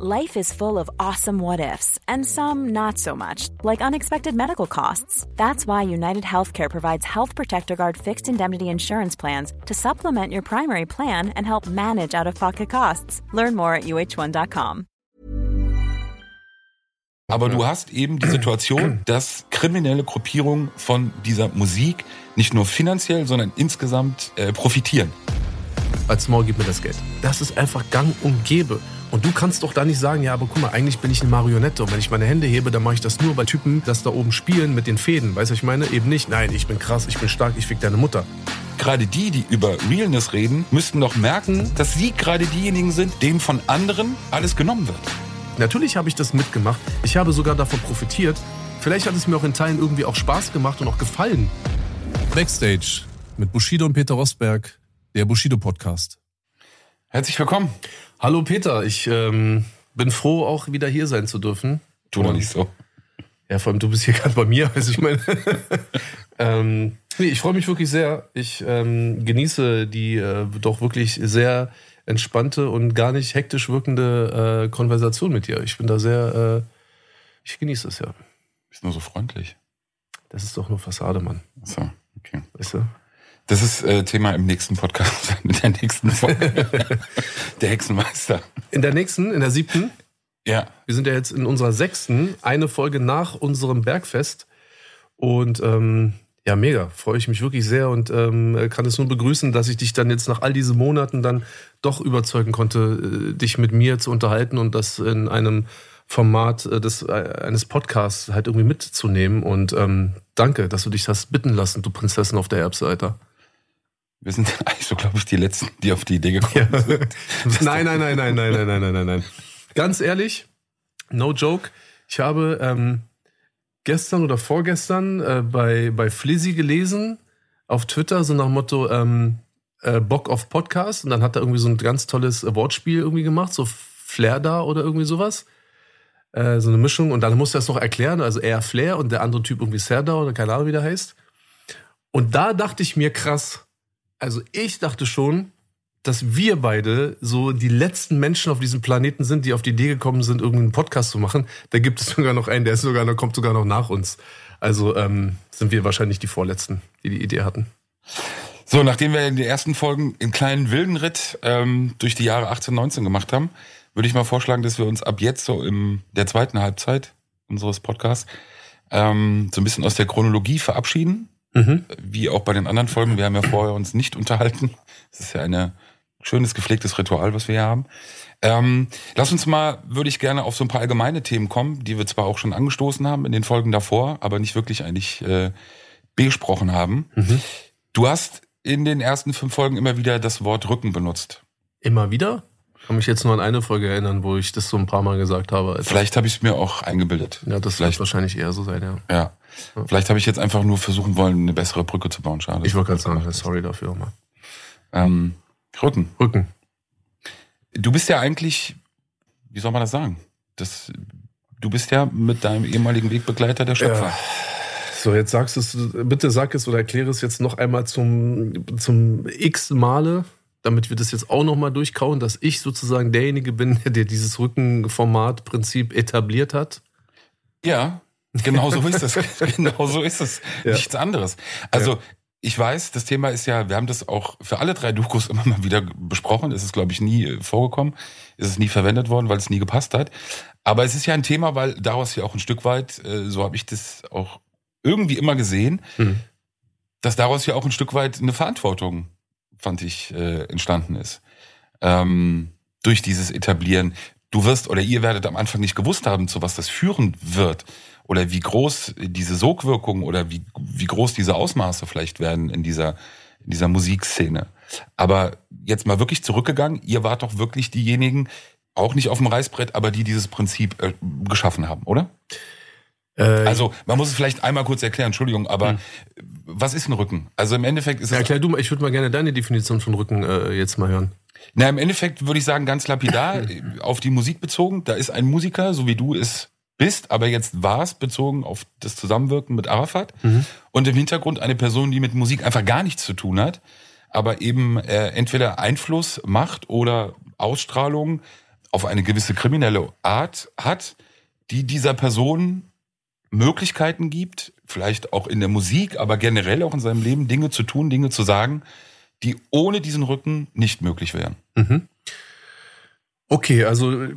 Life is full of awesome what ifs, and some not so much, like unexpected medical costs. That's why United Healthcare provides Health Protector Guard fixed indemnity insurance plans to supplement your primary plan and help manage out of pocket costs. Learn more at uh1.com. Aber du hast eben die Situation, dass kriminelle Gruppierungen von dieser Musik nicht nur finanziell, sondern insgesamt äh, profitieren. Als Maul gib mir das Geld. Das ist einfach gang und gäbe. Und du kannst doch da nicht sagen, ja, aber guck mal, eigentlich bin ich eine Marionette. Und wenn ich meine Hände hebe, dann mache ich das nur, weil Typen das da oben spielen mit den Fäden. Weißt du, ich meine? Eben nicht, nein, ich bin krass, ich bin stark, ich fick deine Mutter. Gerade die, die über Realness reden, müssten doch merken, dass sie gerade diejenigen sind, denen von anderen alles genommen wird. Natürlich habe ich das mitgemacht. Ich habe sogar davon profitiert. Vielleicht hat es mir auch in Teilen irgendwie auch Spaß gemacht und auch gefallen. Backstage mit Bushido und Peter Rosberg, der Bushido Podcast. Herzlich willkommen. Hallo Peter, ich ähm, bin froh, auch wieder hier sein zu dürfen. Tu doch nicht so. Ja, vor allem du bist hier gerade bei mir, also ich meine. ähm, nee, ich freue mich wirklich sehr. Ich ähm, genieße die äh, doch wirklich sehr entspannte und gar nicht hektisch wirkende äh, Konversation mit dir. Ich bin da sehr, äh, ich genieße es ja. Bist nur so freundlich. Das ist doch nur Fassade, Mann. So, okay. Weißt du? Das ist äh, Thema im nächsten Podcast, in der nächsten Folge. der Hexenmeister. In der nächsten, in der siebten, Ja. wir sind ja jetzt in unserer sechsten, eine Folge nach unserem Bergfest. Und ähm, ja, mega. Freue ich mich wirklich sehr und ähm, kann es nur begrüßen, dass ich dich dann jetzt nach all diesen Monaten dann doch überzeugen konnte, äh, dich mit mir zu unterhalten und das in einem Format äh, des, äh, eines Podcasts halt irgendwie mitzunehmen. Und ähm, danke, dass du dich hast bitten lassen, du Prinzessin auf der Erbseite. Wir sind eigentlich so, glaube ich, die Letzten, die auf die Idee gekommen sind. Nein, nein, nein, nein, nein, nein, nein, nein, nein, nein. Ganz ehrlich, no joke. Ich habe ähm, gestern oder vorgestern äh, bei, bei Flizzy gelesen auf Twitter, so nach dem Motto ähm, äh, Bock auf Podcast. Und dann hat er irgendwie so ein ganz tolles Wortspiel irgendwie gemacht, so Flair da oder irgendwie sowas. Äh, so eine Mischung. Und dann musste er es noch erklären. Also er Flair und der andere Typ irgendwie Serdar oder keine Ahnung, wie der heißt. Und da dachte ich mir krass. Also ich dachte schon, dass wir beide so die letzten Menschen auf diesem Planeten sind, die auf die Idee gekommen sind, irgendeinen Podcast zu machen. Da gibt es sogar noch einen, der ist sogar noch, kommt sogar noch nach uns. Also ähm, sind wir wahrscheinlich die Vorletzten, die die Idee hatten. So, nachdem wir in den ersten Folgen einen kleinen wilden Ritt ähm, durch die Jahre 18, 19 gemacht haben, würde ich mal vorschlagen, dass wir uns ab jetzt so in der zweiten Halbzeit unseres Podcasts ähm, so ein bisschen aus der Chronologie verabschieden. Mhm. Wie auch bei den anderen Folgen. Wir haben ja vorher uns nicht unterhalten. Das ist ja ein schönes, gepflegtes Ritual, was wir hier haben. Ähm, lass uns mal, würde ich gerne auf so ein paar allgemeine Themen kommen, die wir zwar auch schon angestoßen haben in den Folgen davor, aber nicht wirklich eigentlich äh, besprochen haben. Mhm. Du hast in den ersten fünf Folgen immer wieder das Wort Rücken benutzt. Immer wieder? Ich kann mich jetzt nur an eine Folge erinnern, wo ich das so ein paar Mal gesagt habe. Also, Vielleicht habe ich es mir auch eingebildet. ja, das vielleicht, wird wahrscheinlich eher so sein, ja. ja. Vielleicht habe ich jetzt einfach nur versuchen wollen, eine bessere Brücke zu bauen. Schade. Ich wollte gerade sagen, sorry dafür mal. Ähm, Rücken. Rücken. Du bist ja eigentlich, wie soll man das sagen? Das, du bist ja mit deinem ehemaligen Wegbegleiter der Schöpfer. Ja. So, jetzt sagst du es, bitte sag es oder erkläre es jetzt noch einmal zum, zum x Male, damit wir das jetzt auch noch mal durchkauen, dass ich sozusagen derjenige bin, der dieses Rückenformat-Prinzip etabliert hat. Ja, genau so ist es. genau so ist es. Ja. Nichts anderes. Also, Ja. ich weiß, das Thema ist ja, wir haben das auch für alle drei Dokus immer mal wieder besprochen. Es ist, glaube ich, nie äh, vorgekommen. Es ist nie verwendet worden, weil es nie gepasst hat. Aber es ist ja ein Thema, weil daraus ja auch ein Stück weit, äh, so habe ich das auch irgendwie immer gesehen, Mhm. dass daraus ja auch ein Stück weit eine Verantwortung, fand ich, äh, entstanden ist. Ähm, durch dieses Etablieren. Du wirst oder ihr werdet am Anfang nicht gewusst haben, zu was das führen wird. Oder wie groß diese Sogwirkung oder wie, wie groß diese Ausmaße vielleicht werden in dieser, in dieser Musikszene. Aber jetzt mal wirklich zurückgegangen, ihr wart doch wirklich diejenigen, auch nicht auf dem Reißbrett, aber die dieses Prinzip äh, geschaffen haben, oder? Äh, Also, man muss es vielleicht einmal kurz erklären, Entschuldigung, aber was ist ein Rücken? Also im Endeffekt ist es. erklär du mal, ich würde mal gerne deine Definition von Rücken äh, jetzt mal hören. Na, im Endeffekt würde ich sagen, ganz lapidar, auf die Musik bezogen. Da ist ein Musiker, so wie du es bist, aber jetzt warst, bezogen auf das Zusammenwirken mit Arafat. Und im Hintergrund eine Person, die mit Musik einfach gar nichts zu tun hat, aber eben äh, entweder Einfluss, Macht oder Ausstrahlung auf eine gewisse kriminelle Art hat, die dieser Person Möglichkeiten gibt, vielleicht auch in der Musik, aber generell auch in seinem Leben Dinge zu tun, Dinge zu sagen, die ohne diesen Rücken nicht möglich wären. Mhm. Okay, also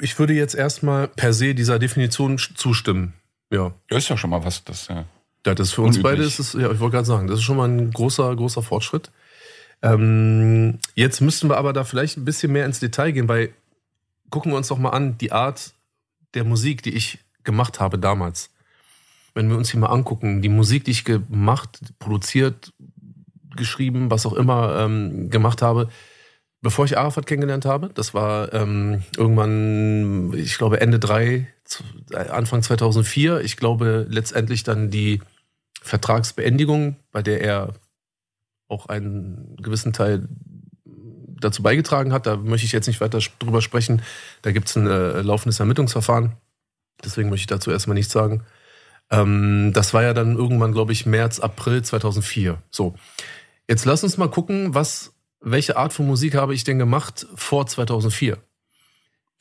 ich würde jetzt erstmal per se dieser Definition zustimmen. Ja. Ja, ist ja schon mal was, das ja. Ja, das für uns Unüblich. beide ist es, ja, ich wollte gerade sagen, das ist schon mal ein großer, großer Fortschritt. Ähm, jetzt müssten wir aber da vielleicht ein bisschen mehr ins Detail gehen, weil gucken wir uns doch mal an, die Art der Musik, die ich gemacht habe damals. Wenn wir uns hier mal angucken, die Musik, die ich gemacht, produziert, geschrieben, was auch immer ähm, gemacht habe, bevor ich Arafat kennengelernt habe, das war ähm, irgendwann, ich glaube Ende drei, zu- äh, Anfang 2004. Ich glaube letztendlich dann die Vertragsbeendigung, bei der er auch einen gewissen Teil dazu beigetragen hat. Da möchte ich jetzt nicht weiter drüber sprechen. Da gibt es ein äh, laufendes Ermittlungsverfahren. Deswegen möchte ich dazu erstmal nichts sagen. Ähm, das war ja dann irgendwann, glaube ich, März, April 2004. So. Jetzt lass uns mal gucken, was, welche Art von Musik habe ich denn gemacht vor 2004?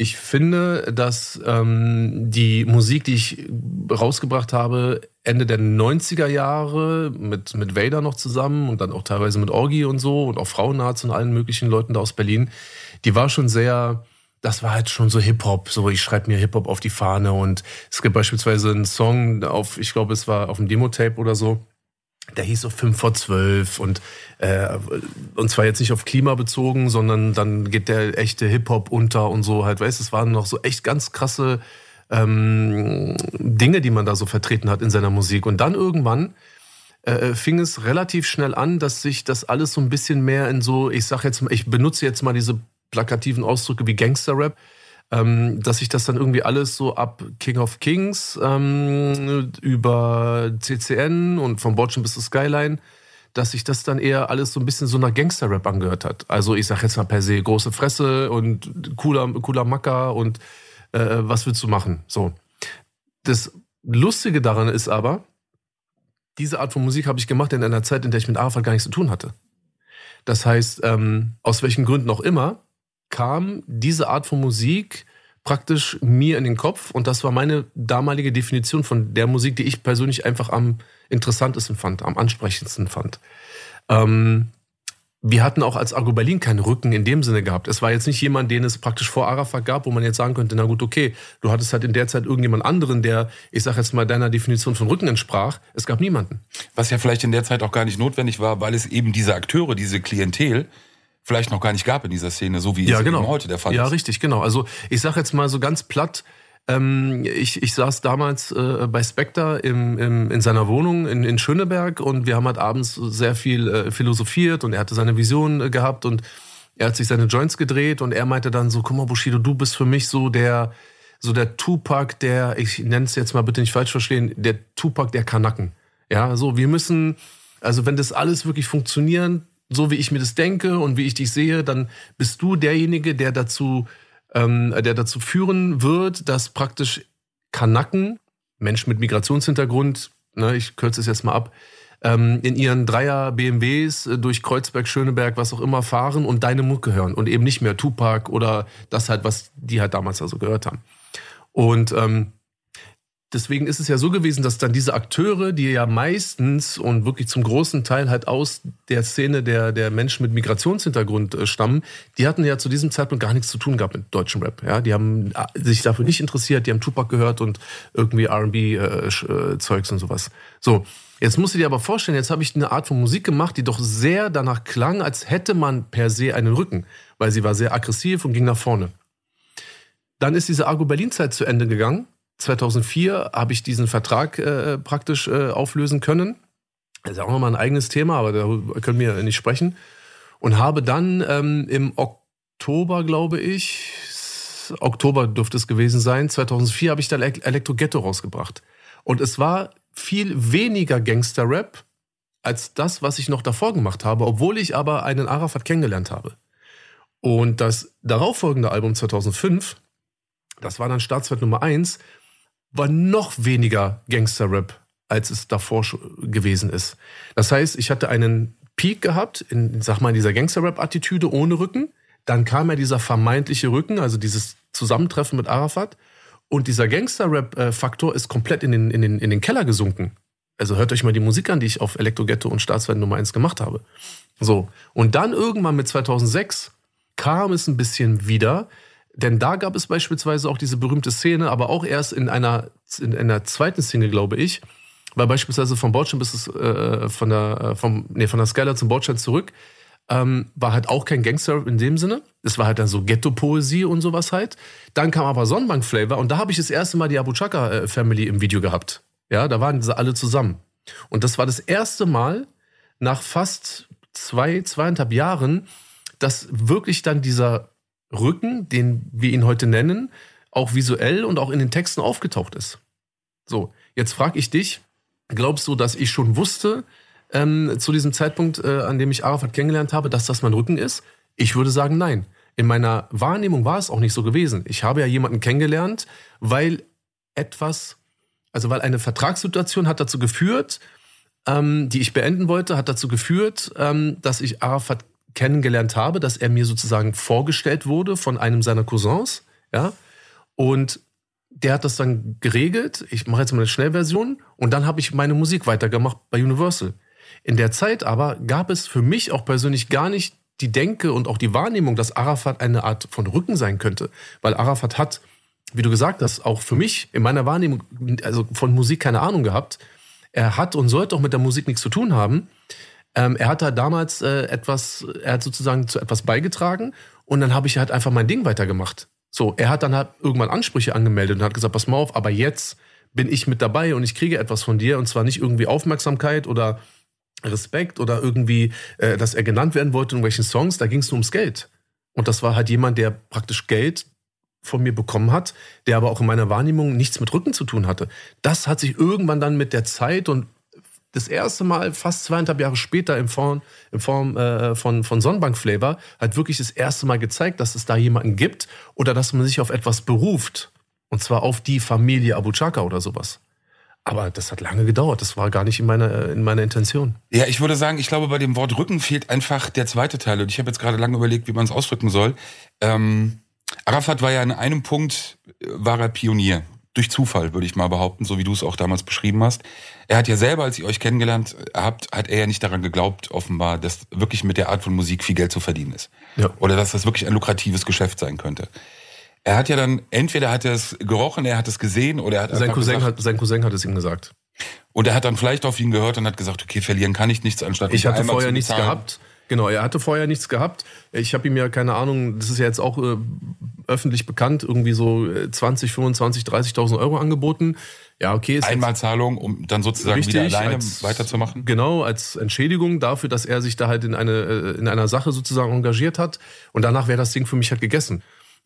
Ich finde, dass ähm, die Musik, die ich rausgebracht habe, Ende der 90er Jahre mit, mit Vader noch zusammen und dann auch teilweise mit Orgi und so und auch Frauenarzt und allen möglichen Leuten da aus Berlin, die war schon sehr, das war halt schon so Hip-Hop, so ich schreibe mir Hip-Hop auf die Fahne und es gibt beispielsweise einen Song auf, ich glaube, es war auf dem Demo-Tape oder so, der hieß so 5 vor 12 und, äh, und zwar jetzt nicht auf Klima bezogen, sondern dann geht der echte Hip-Hop unter und so halt, weißt du, es waren noch so echt ganz krasse ähm, Dinge, die man da so vertreten hat in seiner Musik. Und dann irgendwann äh, fing es relativ schnell an, dass sich das alles so ein bisschen mehr in so, ich sag jetzt ich benutze jetzt mal diese plakativen Ausdrücke wie Gangster-Rap, ähm, dass sich das dann irgendwie alles so ab King of Kings ähm, über CCN und vom Bordschen bis zur Skyline, dass sich das dann eher alles so ein bisschen so nach Gangster-Rap angehört hat. Also ich sag jetzt mal per se große Fresse und cooler, cooler Macker und äh, was willst du machen? So. Das Lustige daran ist aber, diese Art von Musik habe ich gemacht in einer Zeit, in der ich mit Arafat gar nichts zu tun hatte. Das heißt, ähm, aus welchen Gründen auch immer, kam diese Art von Musik praktisch mir in den Kopf und das war meine damalige Definition von der Musik, die ich persönlich einfach am interessantesten fand, am ansprechendsten fand. Ähm, wir hatten auch als Argo Berlin keinen Rücken in dem Sinne gehabt. Es war jetzt nicht jemand, den es praktisch vor Arafat gab, wo man jetzt sagen könnte, na gut, okay, du hattest halt in der Zeit irgendjemand anderen, der, ich sag jetzt mal, deiner Definition von Rücken entsprach. Es gab niemanden. Was ja vielleicht in der Zeit auch gar nicht notwendig war, weil es eben diese Akteure, diese Klientel vielleicht noch gar nicht gab in dieser Szene, so wie es eben heute der Fall ja, ist. richtig, genau. Also ich sag jetzt mal so ganz platt, ähm, ich, ich saß damals äh, bei Spectre im, im, in seiner Wohnung in, in Schöneberg und wir haben halt abends sehr viel äh, philosophiert und er hatte seine Vision äh, gehabt und er hat sich seine Joints gedreht und er meinte dann so, guck mal Bushido, du bist für mich so der so der Tupac, der, ich nenne es jetzt mal bitte nicht falsch verstehen, der Tupac der Kanaken. Ja, so, wir müssen, also wenn das alles wirklich funktionieren, so wie ich mir das denke und wie ich dich sehe, dann bist du derjenige, der dazu, ähm, der dazu führen wird, dass praktisch Kanaken, Menschen mit Migrationshintergrund, ne, ich kürze es jetzt mal ab, ähm, in ihren Dreier BMWs äh, durch Kreuzberg, Schöneberg, was auch immer fahren und deine Mucke hören und eben nicht mehr Tupac oder das halt, was die halt damals also gehört haben. Und ähm, deswegen ist es ja so gewesen, dass dann diese Akteure, die ja meistens und wirklich zum großen Teil halt aus der Szene der, der Menschen mit Migrationshintergrund äh, stammen, die hatten ja zu diesem Zeitpunkt gar nichts zu tun gehabt mit deutschem Rap. Ja, die haben äh, sich dafür nicht interessiert, die haben Tupac gehört und irgendwie R&B-Zeugs und sowas. So. Jetzt musst du dir aber vorstellen, jetzt habe ich eine Art von Musik gemacht, die doch sehr danach klang, als hätte man per se einen Rücken, weil sie war sehr aggressiv und ging nach vorne. Dann ist diese Argo Berlin-Zeit zu Ende gegangen. 2004 habe ich diesen Vertrag äh, praktisch äh, auflösen können. Das ist auch nochmal ein eigenes Thema, aber darüber können wir nicht sprechen. Und habe dann ähm, im Oktober, glaube ich, Oktober dürfte es gewesen sein, 2004 habe ich dann Elektro Ghetto rausgebracht. Und es war viel weniger Gangster-Rap als das, was ich noch davor gemacht habe, obwohl ich aber einen Arafat kennengelernt habe. Und das darauffolgende Album 2005, das war dann Staatswert Nummer 1, war noch weniger Gangster-Rap, als es davor gewesen ist. Das heißt, ich hatte einen Peak gehabt, in, sag mal, in dieser Gangster-Rap-Attitüde ohne Rücken. Dann kam ja dieser vermeintliche Rücken, also dieses Zusammentreffen mit Arafat. Und dieser Gangster-Rap-Faktor ist komplett in den, in, den, in den Keller gesunken. Also hört euch mal die Musik an, die ich auf Elektroghetto und Staatsfeind Nummer 1 gemacht habe. So. Und dann irgendwann mit 2006 kam es ein bisschen wieder. Denn da gab es beispielsweise auch diese berühmte Szene, aber auch erst in einer, in einer zweiten Single, glaube ich, weil beispielsweise vom Bordstein bis äh, von der, äh, vom, nee, von der Skylar zum Bordstein zurück, ähm, war halt auch kein Gangster in dem Sinne. Es war halt dann so Ghetto-Poesie und sowas halt. Dann kam aber Sonnenbank-Flavor und da habe ich das erste Mal die Abu Chaka-Family im Video gehabt. Ja, da waren sie alle zusammen. Und das war das erste Mal nach fast zwei, zweieinhalb Jahren, dass wirklich dann dieser Rücken, den wir ihn heute nennen, auch visuell und auch in den Texten aufgetaucht ist. So, jetzt frage ich dich, glaubst du, dass ich schon wusste, ähm, zu diesem Zeitpunkt, äh, an dem ich Arafat kennengelernt habe, dass das mein Rücken ist? Ich würde sagen, nein. In meiner Wahrnehmung war es auch nicht so gewesen. Ich habe ja jemanden kennengelernt, weil etwas, also weil eine Vertragssituation hat dazu geführt, ähm, die ich beenden wollte, hat dazu geführt, ähm, dass ich Arafat kennengelernt habe, dass er mir sozusagen vorgestellt wurde von einem seiner Cousins, ja. Und der hat das dann geregelt. Ich mache jetzt mal eine Schnellversion und dann habe ich meine Musik weitergemacht bei Universal. In der Zeit aber gab es für mich auch persönlich gar nicht die Denke und auch die Wahrnehmung, dass Arafat eine Art von Rücken sein könnte. Weil Arafat hat, wie du gesagt hast, auch für mich in meiner Wahrnehmung, also von Musik keine Ahnung gehabt. Er hat und sollte auch mit der Musik nichts zu tun haben. Ähm, er hat da damals äh, etwas, er hat sozusagen zu etwas beigetragen und dann habe ich halt einfach mein Ding weitergemacht. So, er hat dann halt irgendwann Ansprüche angemeldet und hat gesagt, pass mal auf, aber jetzt bin ich mit dabei und ich kriege etwas von dir und zwar nicht irgendwie Aufmerksamkeit oder Respekt oder irgendwie, äh, dass er genannt werden wollte in welchen Songs, da ging es nur ums Geld. Und das war halt jemand, der praktisch Geld von mir bekommen hat, der aber auch in meiner Wahrnehmung nichts mit Rücken zu tun hatte. Das hat sich irgendwann dann mit der Zeit und das erste Mal fast zweieinhalb Jahre später in Form, in Form äh, von, von Sonnenbank Flavor hat wirklich das erste Mal gezeigt, dass es da jemanden gibt oder dass man sich auf etwas beruft. Und zwar auf die Familie Abu Chaka oder sowas. Aber das hat lange gedauert. Das war gar nicht in meiner, in meiner Intention. Ja, ich würde sagen, ich glaube, bei dem Wort Rücken fehlt einfach der zweite Teil. Und ich habe jetzt gerade lange überlegt, wie man es ausdrücken soll. Ähm, Arafat war ja in einem Punkt, äh, war er Pionier durch Zufall, würde ich mal behaupten, so wie du es auch damals beschrieben hast. Er hat ja selber, als ihr euch kennengelernt habt, hat er ja nicht daran geglaubt, offenbar, dass wirklich mit der Art von Musik viel Geld zu verdienen ist. Ja. Oder dass das wirklich ein lukratives Geschäft sein könnte. Er hat ja dann, entweder hat er es gerochen, er hat es gesehen oder er hat sein Cousin, gesagt, hat, sein Cousin hat es ihm gesagt. Und er hat dann vielleicht auf ihn gehört und hat gesagt, okay, verlieren kann ich nichts, anstatt Ich hatte vorher nichts gehabt. Genau, er hatte vorher nichts gehabt. Ich habe ihm ja keine Ahnung, das ist ja jetzt auch äh, öffentlich bekannt, irgendwie so 20, 25, 30.000 Euro angeboten. Ja, okay. Ist Einmalzahlung, um dann sozusagen richtig, wieder alleine als, weiterzumachen? Genau, als Entschädigung dafür, dass er sich da halt in, eine, äh, in einer Sache sozusagen engagiert hat. Und danach wäre das Ding für mich halt gegessen.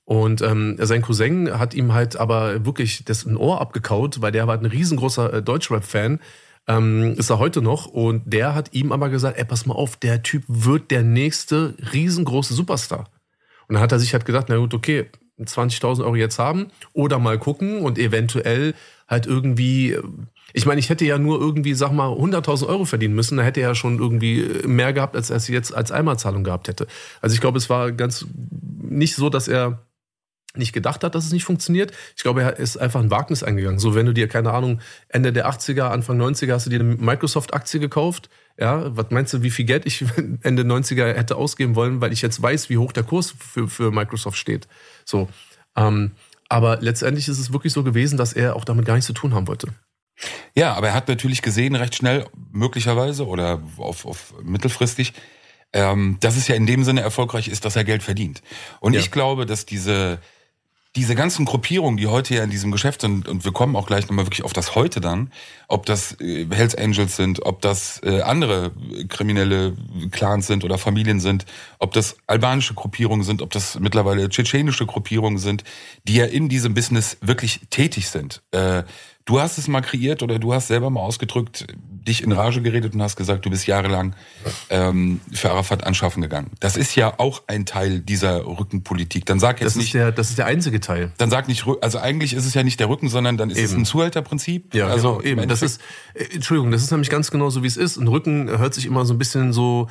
Und ähm, sein Cousin hat ihm halt aber wirklich das ein Ohr abgekaut, weil der war halt ein riesengroßer äh, Deutschrap-Fan ähm, ist er heute noch. Und der hat ihm aber gesagt, ey, pass mal auf, der Typ wird der nächste riesengroße Superstar. Und dann hat er sich halt gedacht, na gut, okay, 20.000 Euro jetzt haben oder mal gucken und eventuell halt irgendwie, ich meine, ich hätte ja nur irgendwie, sag mal, 100.000 Euro verdienen müssen, da hätte er ja schon irgendwie mehr gehabt, als er es jetzt als Einmalzahlung gehabt hätte. Also ich glaube, es war ganz nicht so, dass er nicht gedacht hat, dass es nicht funktioniert. Ich glaube, er ist einfach ein Wagnis eingegangen. So, wenn du dir, keine Ahnung, Ende der 80er, Anfang 90er hast du dir eine Microsoft-Aktie gekauft. Ja, was meinst du, wie viel Geld ich Ende 90er hätte ausgeben wollen, weil ich jetzt weiß, wie hoch der Kurs für, für Microsoft steht. So. Ähm, aber letztendlich ist es wirklich so gewesen, dass er auch damit gar nichts zu tun haben wollte. Ja, aber er hat natürlich gesehen, recht schnell, möglicherweise oder auf, auf mittelfristig, ähm, dass es ja in dem Sinne erfolgreich ist, dass er Geld verdient. Und ja. ich glaube, dass diese diese ganzen Gruppierungen, die heute ja in diesem Geschäft sind, und wir kommen auch gleich nochmal wirklich auf das heute dann, ob das äh, Hells Angels sind, ob das äh, andere kriminelle Clans sind oder Familien sind, ob das albanische Gruppierungen sind, ob das mittlerweile tschetschenische Gruppierungen sind, die ja in diesem Business wirklich tätig sind. Äh, Du hast es mal kreiert oder du hast selber mal ausgedrückt, dich in Rage geredet und hast gesagt, du bist jahrelang ähm, für Arafat anschaffen gegangen. Das ist ja auch ein Teil dieser Rückenpolitik. Dann sag jetzt das nicht. Ist der, das ist der einzige Teil. Dann sag nicht, also eigentlich ist es ja nicht der Rücken, sondern dann ist eben. es ein Zuhälterprinzip. Ja, also genau, eben. Das ist, äh, Entschuldigung, das ist nämlich ganz genau so, wie es ist. Ein Rücken hört sich immer so ein bisschen so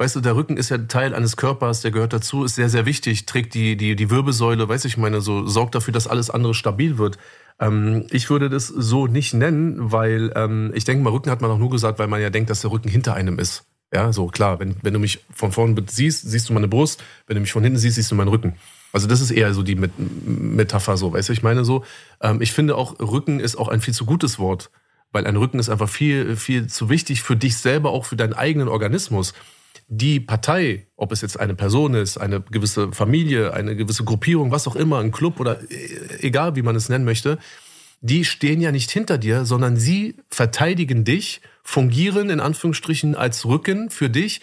Weißt du, der Rücken ist ja Teil eines Körpers, der gehört dazu, ist sehr, sehr wichtig, trägt die, die, die Wirbelsäule, weiß ich meine, so sorgt dafür, dass alles andere stabil wird. Ähm, ich würde das so nicht nennen, weil ähm, ich denke mal, Rücken hat man auch nur gesagt, weil man ja denkt, dass der Rücken hinter einem ist. Ja, so klar, wenn, wenn du mich von vorne siehst, siehst du meine Brust, wenn du mich von hinten siehst, siehst du meinen Rücken. Also das ist eher so die Metapher so, weißt du, ich meine so, ähm, ich finde auch, Rücken ist auch ein viel zu gutes Wort, weil ein Rücken ist einfach viel, viel zu wichtig für dich selber, auch für deinen eigenen Organismus die Partei, ob es jetzt eine Person ist, eine gewisse Familie, eine gewisse Gruppierung, was auch immer, ein Club oder äh, egal wie man es nennen möchte, die stehen ja nicht hinter dir, sondern sie verteidigen dich, fungieren in Anführungsstrichen als Rücken für dich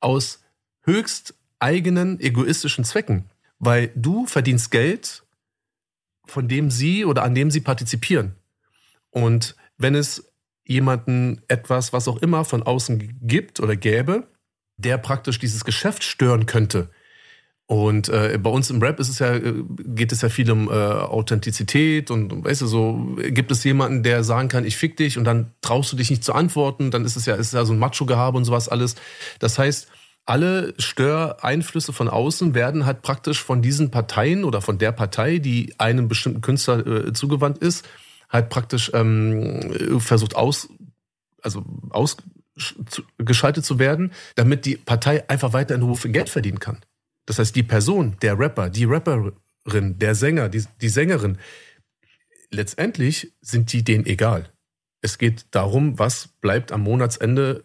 aus höchst eigenen egoistischen Zwecken. Weil du verdienst Geld, von dem sie oder an dem sie partizipieren. Und wenn es jemanden etwas, was auch immer von außen gibt oder gäbe, der praktisch dieses Geschäft stören könnte. Und äh, bei uns im Rap ist es ja, äh, geht es ja viel um äh, Authentizität und weißt du, so gibt es jemanden, der sagen kann, ich fick dich und dann traust du dich nicht zu antworten, dann ist es ja, ist ja so ein Macho-Gehabe und sowas alles. Das heißt, alle Störeinflüsse von außen werden halt praktisch von diesen Parteien oder von der Partei, die einem bestimmten Künstler äh, zugewandt ist, halt praktisch ähm, versucht aus, also aus, geschaltet zu werden, damit die Partei einfach weiter in Ruhe Geld verdienen kann. Das heißt, die Person, der Rapper, die Rapperin, der Sänger, die, die Sängerin, letztendlich sind die denen egal. Es geht darum, was bleibt am Monatsende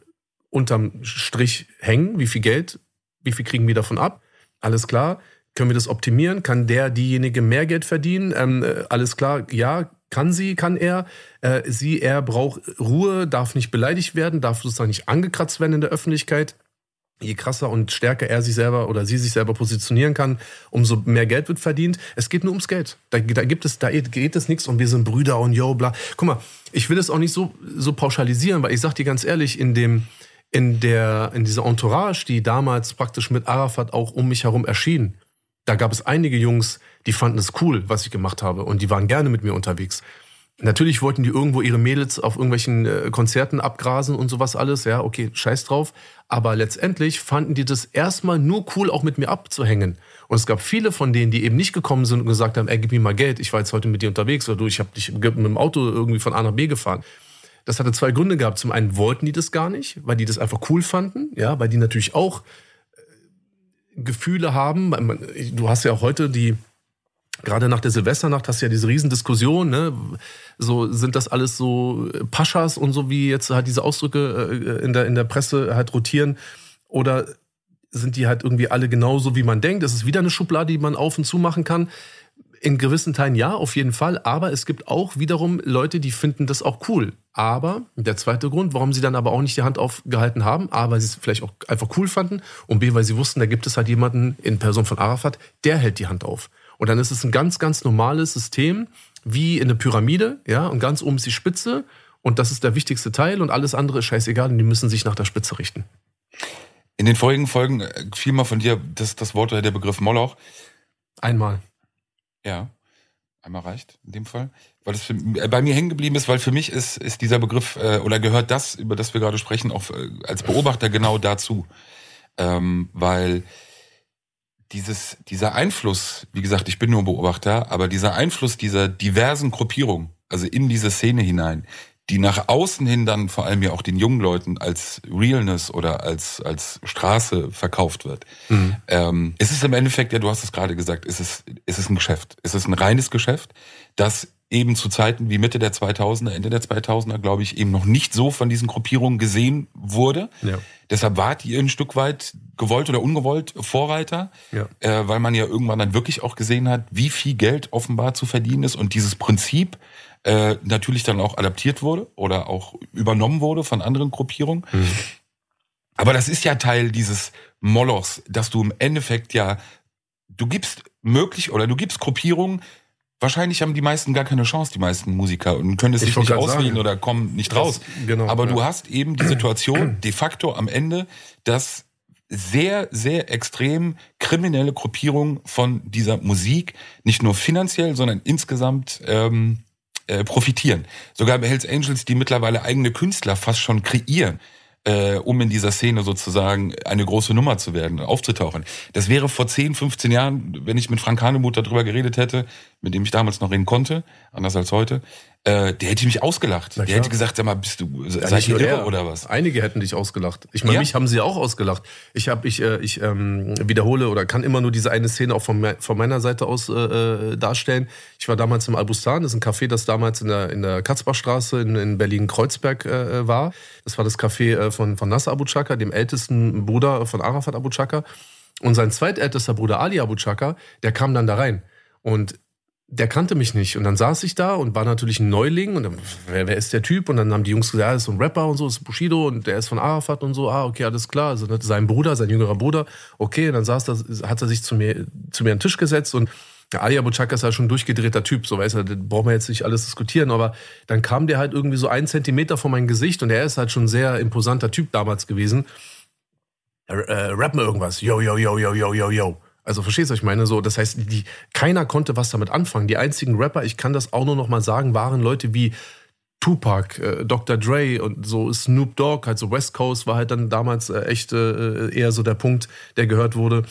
unterm Strich hängen, wie viel Geld, wie viel kriegen wir davon ab. Alles klar, können wir das optimieren? Kann der, diejenige mehr Geld verdienen? Ähm, äh, alles klar, ja, kann sie, kann er. Äh, sie, er braucht Ruhe, darf nicht beleidigt werden, darf sozusagen nicht angekratzt werden in der Öffentlichkeit. Je krasser und stärker er sich selber oder sie sich selber positionieren kann, umso mehr Geld wird verdient. Es geht nur ums Geld. Da, da gibt es, da geht es nichts und wir sind Brüder und yo, bla. Guck mal, ich will das auch nicht so, so pauschalisieren, weil ich sag dir ganz ehrlich, in dem, in der, in dieser Entourage, die damals praktisch mit Arafat auch um mich herum erschien, da gab es einige Jungs, die fanden es cool, was ich gemacht habe und die waren gerne mit mir unterwegs. Natürlich wollten die irgendwo ihre Mädels auf irgendwelchen äh, Konzerten abgrasen und sowas alles, ja, okay, scheiß drauf. Aber letztendlich fanden die das erstmal nur cool, auch mit mir abzuhängen. Und es gab viele von denen, die eben nicht gekommen sind und gesagt haben, ey, gib mir mal Geld, ich war jetzt heute mit dir unterwegs oder du, ich habe dich mit dem Auto irgendwie von A nach B gefahren. Das hatte zwei Gründe gehabt. Zum einen wollten die das gar nicht, weil die das einfach cool fanden, ja, weil die natürlich auch Gefühle haben. Du hast ja auch heute die, gerade nach der Silvesternacht hast du ja diese Riesendiskussion, ne? So sind das alles so Paschas und so wie jetzt halt diese Ausdrücke äh, in der, in der Presse halt rotieren oder sind die halt irgendwie alle genauso, wie man denkt? Das ist wieder eine Schublade, die man auf und zu machen kann. In gewissen Teilen ja, auf jeden Fall. Aber es gibt auch wiederum Leute, die finden das auch cool. Aber der zweite Grund, warum sie dann aber auch nicht die Hand aufgehalten haben, A, weil sie es vielleicht auch einfach cool fanden und B, weil sie wussten, da gibt es halt jemanden in Person von Arafat, der hält die Hand auf. Und dann ist es ein ganz, ganz normales System, wie in der Pyramide, ja, und ganz oben ist die Spitze und das ist der wichtigste Teil und alles andere ist scheißegal und die müssen sich nach der Spitze richten. In den vorigen Folgen äh, fiel mal von dir das, das Wort oder der Begriff Moloch. Einmal. Ja. Einmal reicht in dem Fall. Weil es äh, bei mir hängen geblieben ist, weil für mich ist, ist dieser Begriff äh, oder gehört das, über das wir gerade sprechen, auch äh, als Beobachter genau dazu. Ähm, weil dieses, dieser Einfluss, wie gesagt, ich bin nur Beobachter, aber dieser Einfluss dieser diversen Gruppierungen, also in diese Szene hinein, die nach außen hin dann vor allem ja auch den jungen Leuten als Realness oder als, als Straße verkauft wird. Mhm. Ähm, es ist im Endeffekt, ja, du hast es gerade gesagt, es ist, es ist ein Geschäft. Es ist ein reines Geschäft, das eben zu Zeiten wie Mitte der 2000er, Ende der 2000er, glaube ich, eben noch nicht so von diesen Gruppierungen gesehen wurde. Ja. Deshalb wart ihr ein Stück weit gewollt oder ungewollt Vorreiter, ja. äh, weil man ja irgendwann dann wirklich auch gesehen hat, wie viel Geld offenbar zu verdienen ist und dieses Prinzip äh, natürlich dann auch adaptiert wurde oder auch übernommen wurde von anderen Gruppierungen. Mhm. Aber das ist ja Teil dieses Molochs, dass du im Endeffekt ja, du gibst möglich oder du gibst Gruppierungen, wahrscheinlich haben die meisten gar keine Chance, die meisten Musiker, und können es sich nicht auswählen sagen. oder kommen nicht das, raus. Genau, Aber ja. du hast eben die Situation de facto am Ende, dass sehr, sehr extrem kriminelle Gruppierungen von dieser Musik nicht nur finanziell, sondern insgesamt ähm, äh, profitieren. Sogar bei Hells Angels, die mittlerweile eigene Künstler fast schon kreieren, äh, um in dieser Szene sozusagen eine große Nummer zu werden, aufzutauchen. Das wäre vor 10, 15 Jahren, wenn ich mit Frank Hanemuth darüber geredet hätte, mit dem ich damals noch reden konnte, anders als heute, äh, der hätte mich ausgelacht. Der hätte gesagt, sag mal, bist du, Ja, seid ihr irre er. oder was? Einige hätten dich ausgelacht. Ich meine, Ja? mich haben sie auch ausgelacht. Ich habe, ich, äh, ich ähm, wiederhole oder kann immer nur diese eine Szene auch von, von meiner Seite aus äh, äh, darstellen. Ich war damals im Albustan, das ist ein Café, das damals in der, in der Katzbachstraße in, in Berlin-Kreuzberg äh, war. Das war das Café äh, von, von Nasser Abu Chaka, dem ältesten Bruder von Arafat Abu Chaka. Und sein zweitältester Bruder Ali Abu Chaka, der kam dann da rein. Und der kannte mich nicht. Und dann saß ich da und war natürlich ein Neuling. Und dann, wer, wer ist der Typ? Und dann haben die Jungs gesagt, ja, das ist so ein Rapper und so, das ist Bushido und der ist von Arafat und so. Ah, okay, alles klar. Also ist sein Bruder, sein jüngerer Bruder. Okay, und dann saß da, hat er sich zu mir, zu mir an den Tisch gesetzt und Ali Abu Chaka ist ja schon ein durchgedrehter Typ, so weiß er, das brauchen wir jetzt nicht alles diskutieren, aber dann kam der halt irgendwie so einen Zentimeter vor mein Gesicht und er ist halt schon ein sehr imposanter Typ damals gewesen. Äh, äh, rap mir irgendwas. Yo, yo, yo, yo, yo, yo, yo. Also verstehst du, was ich meine? So, das heißt, die, keiner konnte was damit anfangen. Die einzigen Rapper, ich kann das auch nur noch mal sagen, waren Leute wie Tupac, äh, Dr. Dre und so Snoop Dogg, halt so West Coast war halt dann damals äh, echt äh, eher so der Punkt, der gehört wurde.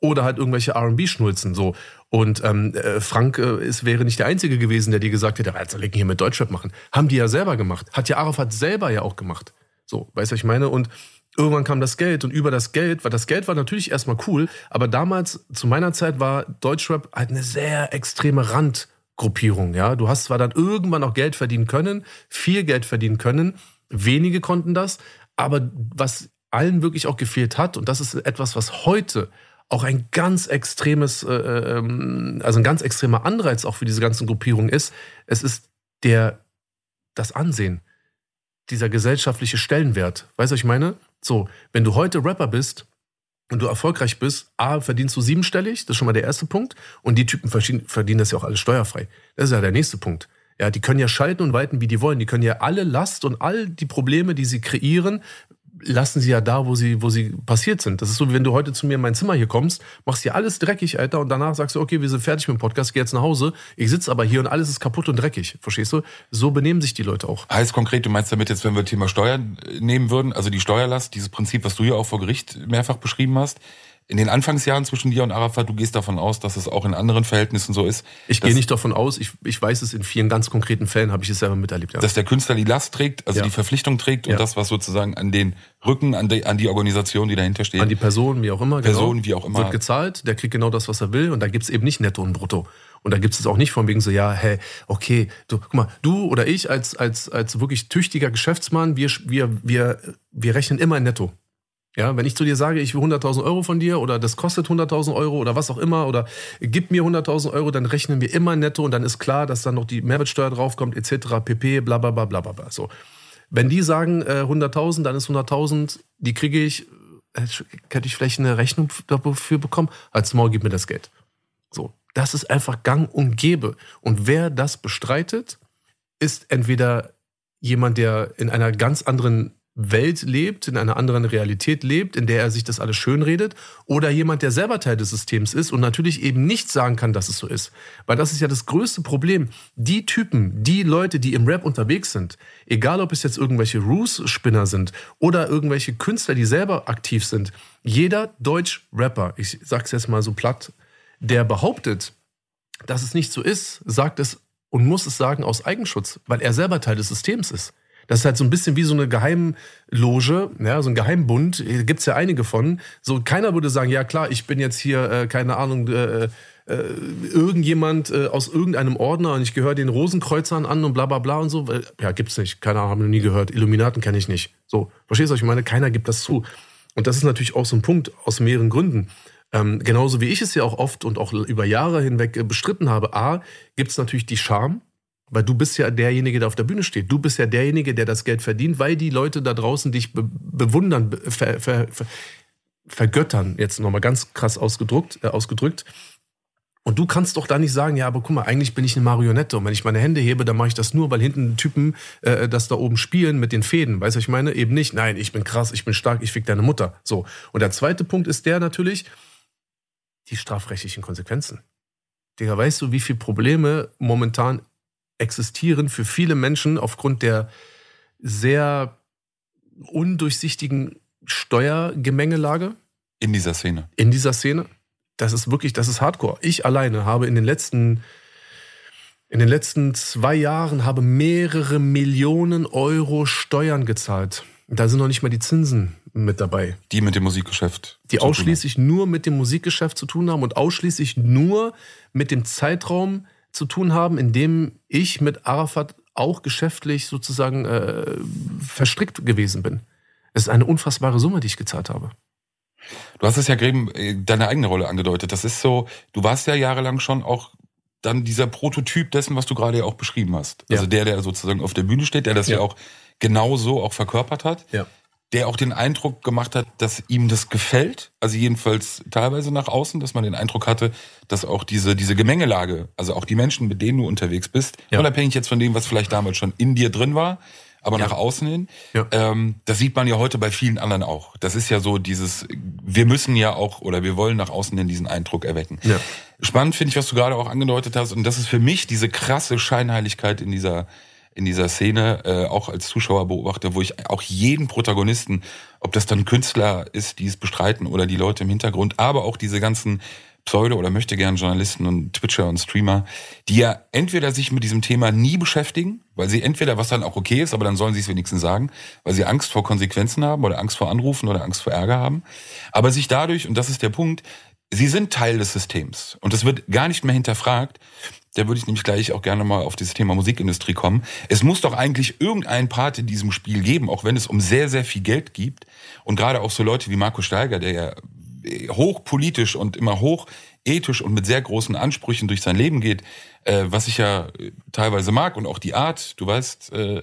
Oder halt irgendwelche R&B-Schnulzen so. Und ähm, äh, Frank äh, es wäre nicht der Einzige gewesen, der dir gesagt hätte, jetzt soll ich hier mit Deutschrap machen. Haben die ja selber gemacht. Hat ja Arafat selber ja auch gemacht. So, weißt du, was ich meine? Und irgendwann kam das Geld und über das Geld, weil das Geld war natürlich erstmal cool, aber damals, zu meiner Zeit, war Deutschrap halt eine sehr extreme Randgruppierung. Ja, du hast zwar dann irgendwann auch Geld verdienen können, viel Geld verdienen können, wenige konnten das, aber was allen wirklich auch gefehlt hat, und das ist etwas, was heute auch ein ganz extremes, äh, ähm, also ein ganz extremer Anreiz auch für diese ganzen Gruppierungen ist, es ist der, das Ansehen dieser gesellschaftliche Stellenwert. Weißt du, was ich meine? So, wenn du heute Rapper bist und du erfolgreich bist, A, verdienst du siebenstellig, das ist schon mal der erste Punkt. Und die Typen verdienen, das ja auch alles steuerfrei. Das ist ja der nächste Punkt. Ja, die können ja schalten und walten, wie die wollen. Die können ja alle Last und all die Probleme, die sie kreieren, lassen sie ja da, wo sie, wo sie passiert sind. Das ist so, wie wenn du heute zu mir in mein Zimmer hier kommst, machst hier alles dreckig, Alter, und danach sagst du, okay, wir sind fertig mit dem Podcast, geh jetzt nach Hause. Ich sitze aber hier und alles ist kaputt und dreckig. Verstehst du? So benehmen sich die Leute auch. Heißt konkret, du meinst damit jetzt, wenn wir Thema Steuern äh, nehmen würden, also die Steuerlast, dieses Prinzip, was du ja auch vor Gericht mehrfach beschrieben hast, in den Anfangsjahren zwischen dir und Arafat, du gehst davon aus, dass es auch in anderen Verhältnissen so ist, Ich gehe nicht davon aus, ich, ich weiß es in vielen ganz konkreten Fällen, habe ich es selber miterlebt. Ja. dass der Künstler die Last trägt, also Ja. die Verpflichtung trägt und Ja. das, was sozusagen an den Rücken, an die, an die Organisation, die dahinter steht. An die Person, wie auch immer. Person, genau, wie auch immer. Wird gezahlt, der kriegt genau das, was er will. Und da gibt's eben nicht Netto und Brutto. Und da gibt's es auch nicht von wegen so, ja, hey, okay, du, guck mal, du oder ich als, als, als wirklich tüchtiger Geschäftsmann, wir, wir, wir, wir rechnen immer in Netto. Ja, wenn ich zu dir sage, ich will 100.000 Euro von dir oder das kostet 100.000 Euro oder was auch immer oder gib mir 100.000 Euro, dann rechnen wir immer netto und dann ist klar, dass dann noch die Mehrwertsteuer draufkommt etc. pp. bla bla bla bla bla. So. Wenn die sagen äh, 100.000, dann ist 100.000, die kriege ich, äh, könnte ich vielleicht eine Rechnung dafür bekommen? Als Maul, gib mir das Geld. So, das ist einfach gang und gäbe. Und wer das bestreitet, ist entweder jemand, der in einer ganz anderen Welt lebt, in einer anderen Realität lebt, in der er sich das alles schönredet, oder jemand, der selber Teil des Systems ist und natürlich eben nicht sagen kann, dass es so ist. Weil das ist ja das größte Problem. Die Typen, die Leute, die im Rap unterwegs sind, egal ob es jetzt irgendwelche Ruse-Spinner sind oder irgendwelche Künstler, die selber aktiv sind, jeder Deutsch-Rapper, ich sag's jetzt mal so platt, der behauptet, dass es nicht so ist, sagt es und muss es sagen aus Eigenschutz, weil er selber Teil des Systems ist. Das ist halt so ein bisschen wie so eine Geheimloge, ja, so ein Geheimbund, Hier gibt's ja einige von. So keiner würde sagen, ja klar, ich bin jetzt hier, äh, keine Ahnung, äh, äh, irgendjemand äh, aus irgendeinem Ordner und ich gehöre den Rosenkreuzern an und bla bla bla und so. Ja, gibt's nicht. Keine Ahnung, haben wir nie gehört. Illuminaten kenne ich nicht. So, verstehst du, was ich meine? Keiner gibt das zu. Und das ist natürlich auch so ein Punkt aus mehreren Gründen. Ähm, genauso wie ich es ja auch oft und auch über Jahre hinweg äh, bestritten habe. A, gibt es natürlich die Scham, weil du bist ja derjenige, der auf der Bühne steht. Du bist ja derjenige, der das Geld verdient, weil die Leute da draußen dich be bewundern, be ver ver ver vergöttern, jetzt nochmal ganz krass ausgedrückt, äh, ausgedrückt. Und du kannst doch da nicht sagen, ja, aber guck mal, eigentlich bin ich eine Marionette. Und wenn ich meine Hände hebe, dann mache ich das nur, weil hinten Typen äh, das da oben spielen mit den Fäden. Weißt du, was ich meine? Eben nicht, nein, ich bin krass, ich bin stark, ich fick deine Mutter. So. Und der zweite Punkt ist der natürlich, die strafrechtlichen Konsequenzen. Digga, weißt du, wie viele Probleme momentan existieren für viele Menschen aufgrund der sehr undurchsichtigen Steuergemengelage In dieser Szene. in dieser Szene. Das ist wirklich, das ist Hardcore. Ich alleine habe in den letzten, in den letzten zwei Jahren habe mehrere Millionen Euro Steuern gezahlt. Da sind noch nicht mal die Zinsen mit dabei, Die mit dem Musikgeschäft. die ausschließlich nur mit dem Musikgeschäft zu tun haben und ausschließlich nur mit dem Zeitraum zu tun haben, in dem ich mit Arafat auch geschäftlich sozusagen äh, verstrickt gewesen bin. Es ist eine unfassbare Summe, die ich gezahlt habe. Du hast es ja eben äh, deine eigene Rolle angedeutet. Das ist so, du warst ja jahrelang schon auch dann dieser Prototyp dessen, was du gerade ja auch beschrieben hast. Also Ja. der, der sozusagen auf der Bühne steht, der das ja, Ja. auch genauso auch verkörpert hat. Ja. Der auch den Eindruck gemacht hat, dass ihm das gefällt. Also jedenfalls teilweise nach außen, dass man den Eindruck hatte, dass auch diese, diese Gemengelage, also auch die Menschen, mit denen du unterwegs bist, Ja. unabhängig jetzt von dem, was vielleicht damals schon in dir drin war, aber Ja. nach außen hin, Ja. ähm, das sieht man ja heute bei vielen anderen auch. Das ist ja so dieses, wir müssen ja auch oder wir wollen nach außen hin diesen Eindruck erwecken. Spannend finde ich, was du gerade auch angedeutet hast. Und das ist für mich diese krasse Scheinheiligkeit in dieser, in dieser Szene, äh, auch als Zuschauerbeobachter, wo ich auch jeden Protagonisten, ob das dann Künstler ist, die es bestreiten oder die Leute im Hintergrund, aber auch diese ganzen Pseudo- oder möchte gern Journalisten und Twitcher und Streamer, die ja entweder sich mit diesem Thema nie beschäftigen, weil sie entweder, was dann auch okay ist, aber dann sollen sie es wenigstens sagen, weil sie Angst vor Konsequenzen haben oder Angst vor Anrufen oder Angst vor Ärger haben, aber sich dadurch, und das ist der Punkt, sie sind Teil des Systems und es wird gar nicht mehr hinterfragt. Da würde ich nämlich gleich auch gerne mal auf dieses Thema Musikindustrie kommen. Es muss doch eigentlich irgendeinen Part in diesem Spiel geben, auch wenn es um sehr, sehr viel Geld gibt. Und gerade auch so Leute wie Marco Steiger, der ja hochpolitisch und immer hochethisch und mit sehr großen Ansprüchen durch sein Leben geht, äh, was ich ja äh, teilweise mag und auch die Art, du weißt, äh,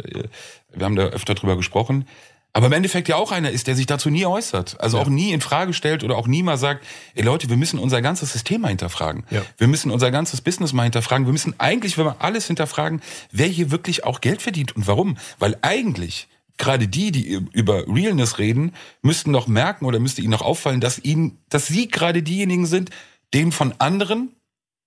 wir haben da öfter drüber gesprochen, aber im Endeffekt ja auch einer ist, der sich dazu nie äußert. Also Ja. auch nie in Frage stellt oder auch nie mal sagt, ey Leute, wir müssen unser ganzes System mal hinterfragen. Ja. Wir müssen unser ganzes Business mal hinterfragen. Wir müssen eigentlich, wenn wir alles hinterfragen, wer hier wirklich auch Geld verdient und warum. Weil eigentlich gerade die, die über Realness reden, müssten doch merken oder müsste ihnen noch auffallen, dass ihnen, dass sie gerade diejenigen sind, denen von anderen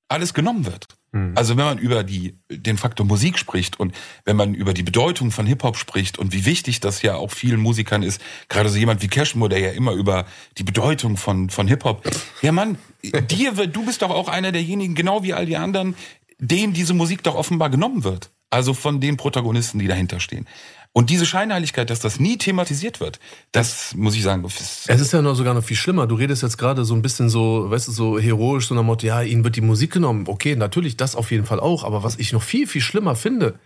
alles genommen wird. Mhm. Also wenn man über die, den Faktor Musik spricht und wenn man über die Bedeutung von Hip-Hop spricht und wie wichtig das ja auch vielen Musikern ist, gerade so jemand wie Cashmore, der ja immer über die Bedeutung von, von Hip-Hop, ja Mann, dir, du bist doch auch einer derjenigen, genau wie all die anderen, denen diese Musik doch offenbar genommen wird. Also von den Protagonisten, die dahinter stehen. Und diese Scheinheiligkeit, dass das nie thematisiert wird, das muss ich sagen, ist, Es ist ja noch sogar noch viel schlimmer. Du redest jetzt gerade so ein bisschen so, weißt du, so heroisch, so nach Motto, ja, ihnen wird die Musik genommen. Okay, natürlich, das auf jeden Fall auch. Aber was ich noch viel, viel schlimmer finde,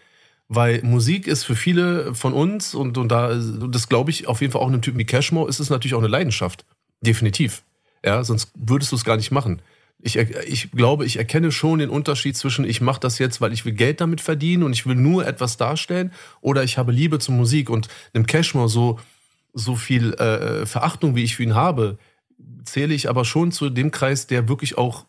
weil Musik ist für viele von uns und, und da, das glaube ich auf jeden Fall auch einem Typen wie Cashmore, ist es natürlich auch eine Leidenschaft. Definitiv. Ja, sonst würdest du es gar nicht machen. Ich, ich glaube, ich erkenne schon den Unterschied zwischen, ich mache das jetzt, weil ich will Geld damit verdienen und ich will nur etwas darstellen oder ich habe Liebe zur Musik und einem Cashmore so, so viel äh, Verachtung, wie ich für ihn habe, zähle ich aber schon zu dem Kreis, der wirklich auch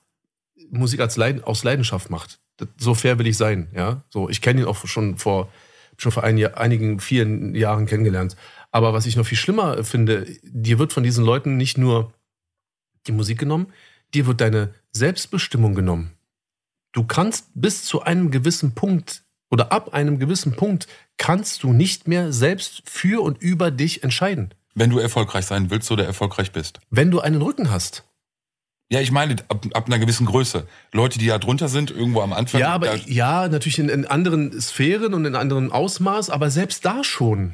Musik als Leiden, aus Leidenschaft macht. So fair will ich sein, ja. So, ich kenne ihn auch schon vor, schon vor ein, einigen, vielen Jahren kennengelernt. Aber was ich noch viel schlimmer finde, dir wird von diesen Leuten nicht nur die Musik genommen, dir wird deine Selbstbestimmung genommen. Du kannst bis zu einem gewissen Punkt oder ab einem gewissen Punkt kannst du nicht mehr selbst für und über dich entscheiden, wenn du erfolgreich sein willst oder erfolgreich bist. wenn du einen Rücken hast. Ja, ich meine, ab, ab einer gewissen Größe. Leute, die ja drunter sind, irgendwo am Anfang. Ja, aber da, ja, natürlich in, in anderen Sphären und in anderem Ausmaß, aber selbst da schon.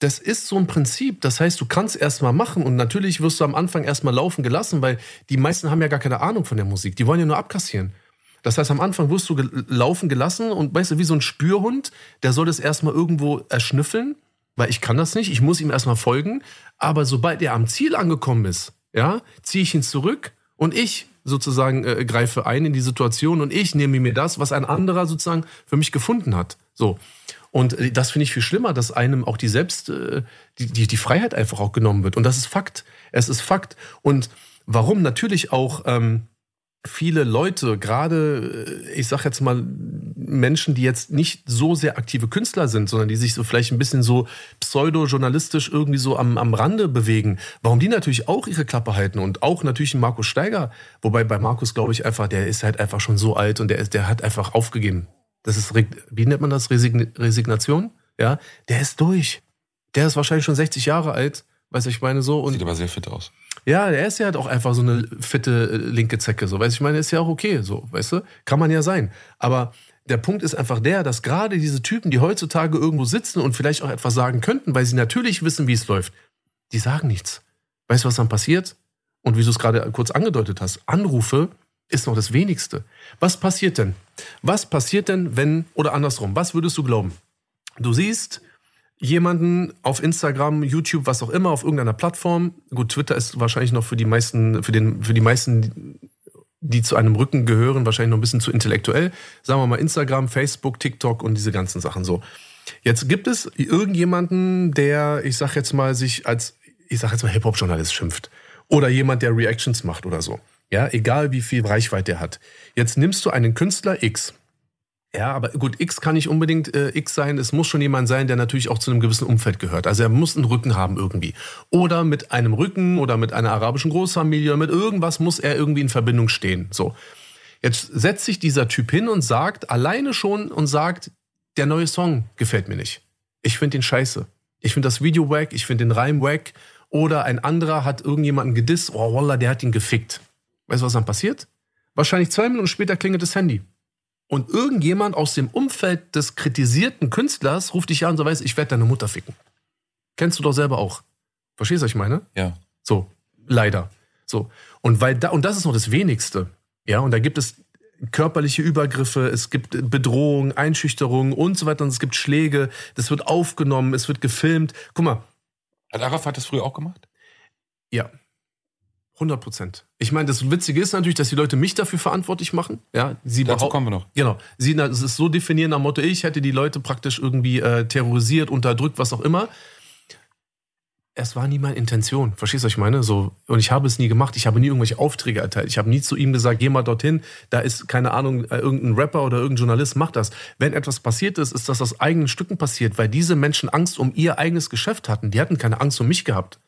Das ist so ein Prinzip. Das heißt, du kannst erstmal machen und natürlich wirst du am Anfang erstmal laufen gelassen, weil die meisten haben ja gar keine Ahnung von der Musik. Die wollen ja nur abkassieren. Das heißt, am Anfang wirst du laufen gelassen und weißt du, wie so ein Spürhund, der soll das erstmal irgendwo erschnüffeln, weil ich kann das nicht, ich muss ihm erstmal folgen. Aber sobald er am Ziel angekommen ist, ja, ziehe ich ihn zurück und ich sozusagen äh, greife ein in die Situation und ich nehme mir das, was ein anderer sozusagen für mich gefunden hat. So. Und äh, das finde ich viel schlimmer, dass einem auch die Selbst, äh, die, die, die Freiheit einfach auch genommen wird. Und das ist Fakt. Es ist Fakt. Und warum natürlich auch ähm, viele Leute, gerade, äh, ich sag jetzt mal, Menschen, die jetzt nicht so sehr aktive Künstler sind, sondern die sich so vielleicht ein bisschen so pseudo-journalistisch irgendwie so am, am Rande bewegen, warum die natürlich auch ihre Klappe halten und auch natürlich Markus Steiger, wobei bei Markus glaube ich einfach, der ist halt einfach schon so alt und der, ist, der hat einfach aufgegeben. Das ist, wie nennt man das, Resign Resignation? Ja, der ist durch. Der ist wahrscheinlich schon 60 Jahre alt, weiß ich meine so. Und Sieht aber sehr fit aus. ja, er ist ja halt auch einfach so eine fitte äh, linke Zecke, so, weißt du, ich meine, ist ja auch okay, so, weißt du, kann man ja sein. Aber der Punkt ist einfach der, dass gerade diese Typen, die heutzutage irgendwo sitzen und vielleicht auch etwas sagen könnten, weil sie natürlich wissen, wie es läuft, die sagen nichts. Weißt du, was dann passiert? Und wie du es gerade kurz angedeutet hast, Anrufe ist noch das wenigste. Was passiert denn? Was passiert denn, wenn, oder andersrum, was würdest du glauben? Du siehst jemanden auf Instagram, YouTube, was auch immer, auf irgendeiner Plattform. Gut, Twitter ist wahrscheinlich noch für die meisten, für den, für die meisten, die zu einem Rücken gehören, wahrscheinlich noch ein bisschen zu intellektuell. Sagen wir mal Instagram, Facebook, TikTok und diese ganzen Sachen so. Jetzt gibt es irgendjemanden, der, ich sag jetzt mal, sich als, ich sag jetzt mal Hip-Hop-Journalist schimpft. Oder jemand, der Reactions macht oder so. Ja, egal wie viel Reichweite er hat. Jetzt nimmst du einen Künstler X. Ja, aber gut, X kann nicht unbedingt äh, X sein. Es muss schon jemand sein, der natürlich auch zu einem gewissen Umfeld gehört. Also er muss einen Rücken haben irgendwie. Oder mit einem Rücken oder mit einer arabischen Großfamilie, mit irgendwas muss er irgendwie in Verbindung stehen. So. Jetzt setzt sich dieser Typ hin und sagt, alleine schon und sagt, der neue Song gefällt mir nicht. Ich finde den scheiße. Ich finde das Video wack, ich finde den Reim wack. Oder ein anderer hat irgendjemanden gedisst, oh Wallah, der hat ihn gefickt. Weißt du, was dann passiert? Wahrscheinlich zwei Minuten später klingelt das Handy. Und irgendjemand aus dem Umfeld des kritisierten Künstlers ruft dich an und so weiß, ich werde deine Mutter ficken. Kennst du doch selber auch. Verstehst du, was ich meine? Ja. So, leider. So. Und weil da, und das ist noch das wenigste. Ja, und da gibt es körperliche Übergriffe, es gibt Bedrohungen, Einschüchterungen und so weiter und es gibt Schläge, das wird aufgenommen, es wird gefilmt. Guck mal, Hat Arafat das früher auch gemacht? ja. 100 Prozent. Ich meine, das Witzige ist natürlich, dass die Leute mich dafür verantwortlich machen. Ja, sie Dazu kommen wir noch. Genau. Sie, es ist so definieren am Motto, ich hätte die Leute praktisch irgendwie äh, terrorisiert, unterdrückt, was auch immer. Es war nie meine Intention. Verstehst du, was ich meine? So, und ich habe es nie gemacht. Ich habe nie irgendwelche Aufträge erteilt. Ich habe nie zu ihm gesagt, geh mal dorthin. Da ist, keine Ahnung, äh, irgendein Rapper oder irgendein Journalist, macht das. Wenn etwas passiert ist, ist das aus eigenen Stücken passiert, weil diese Menschen Angst um ihr eigenes Geschäft hatten. Die hatten keine Angst um mich gehabt.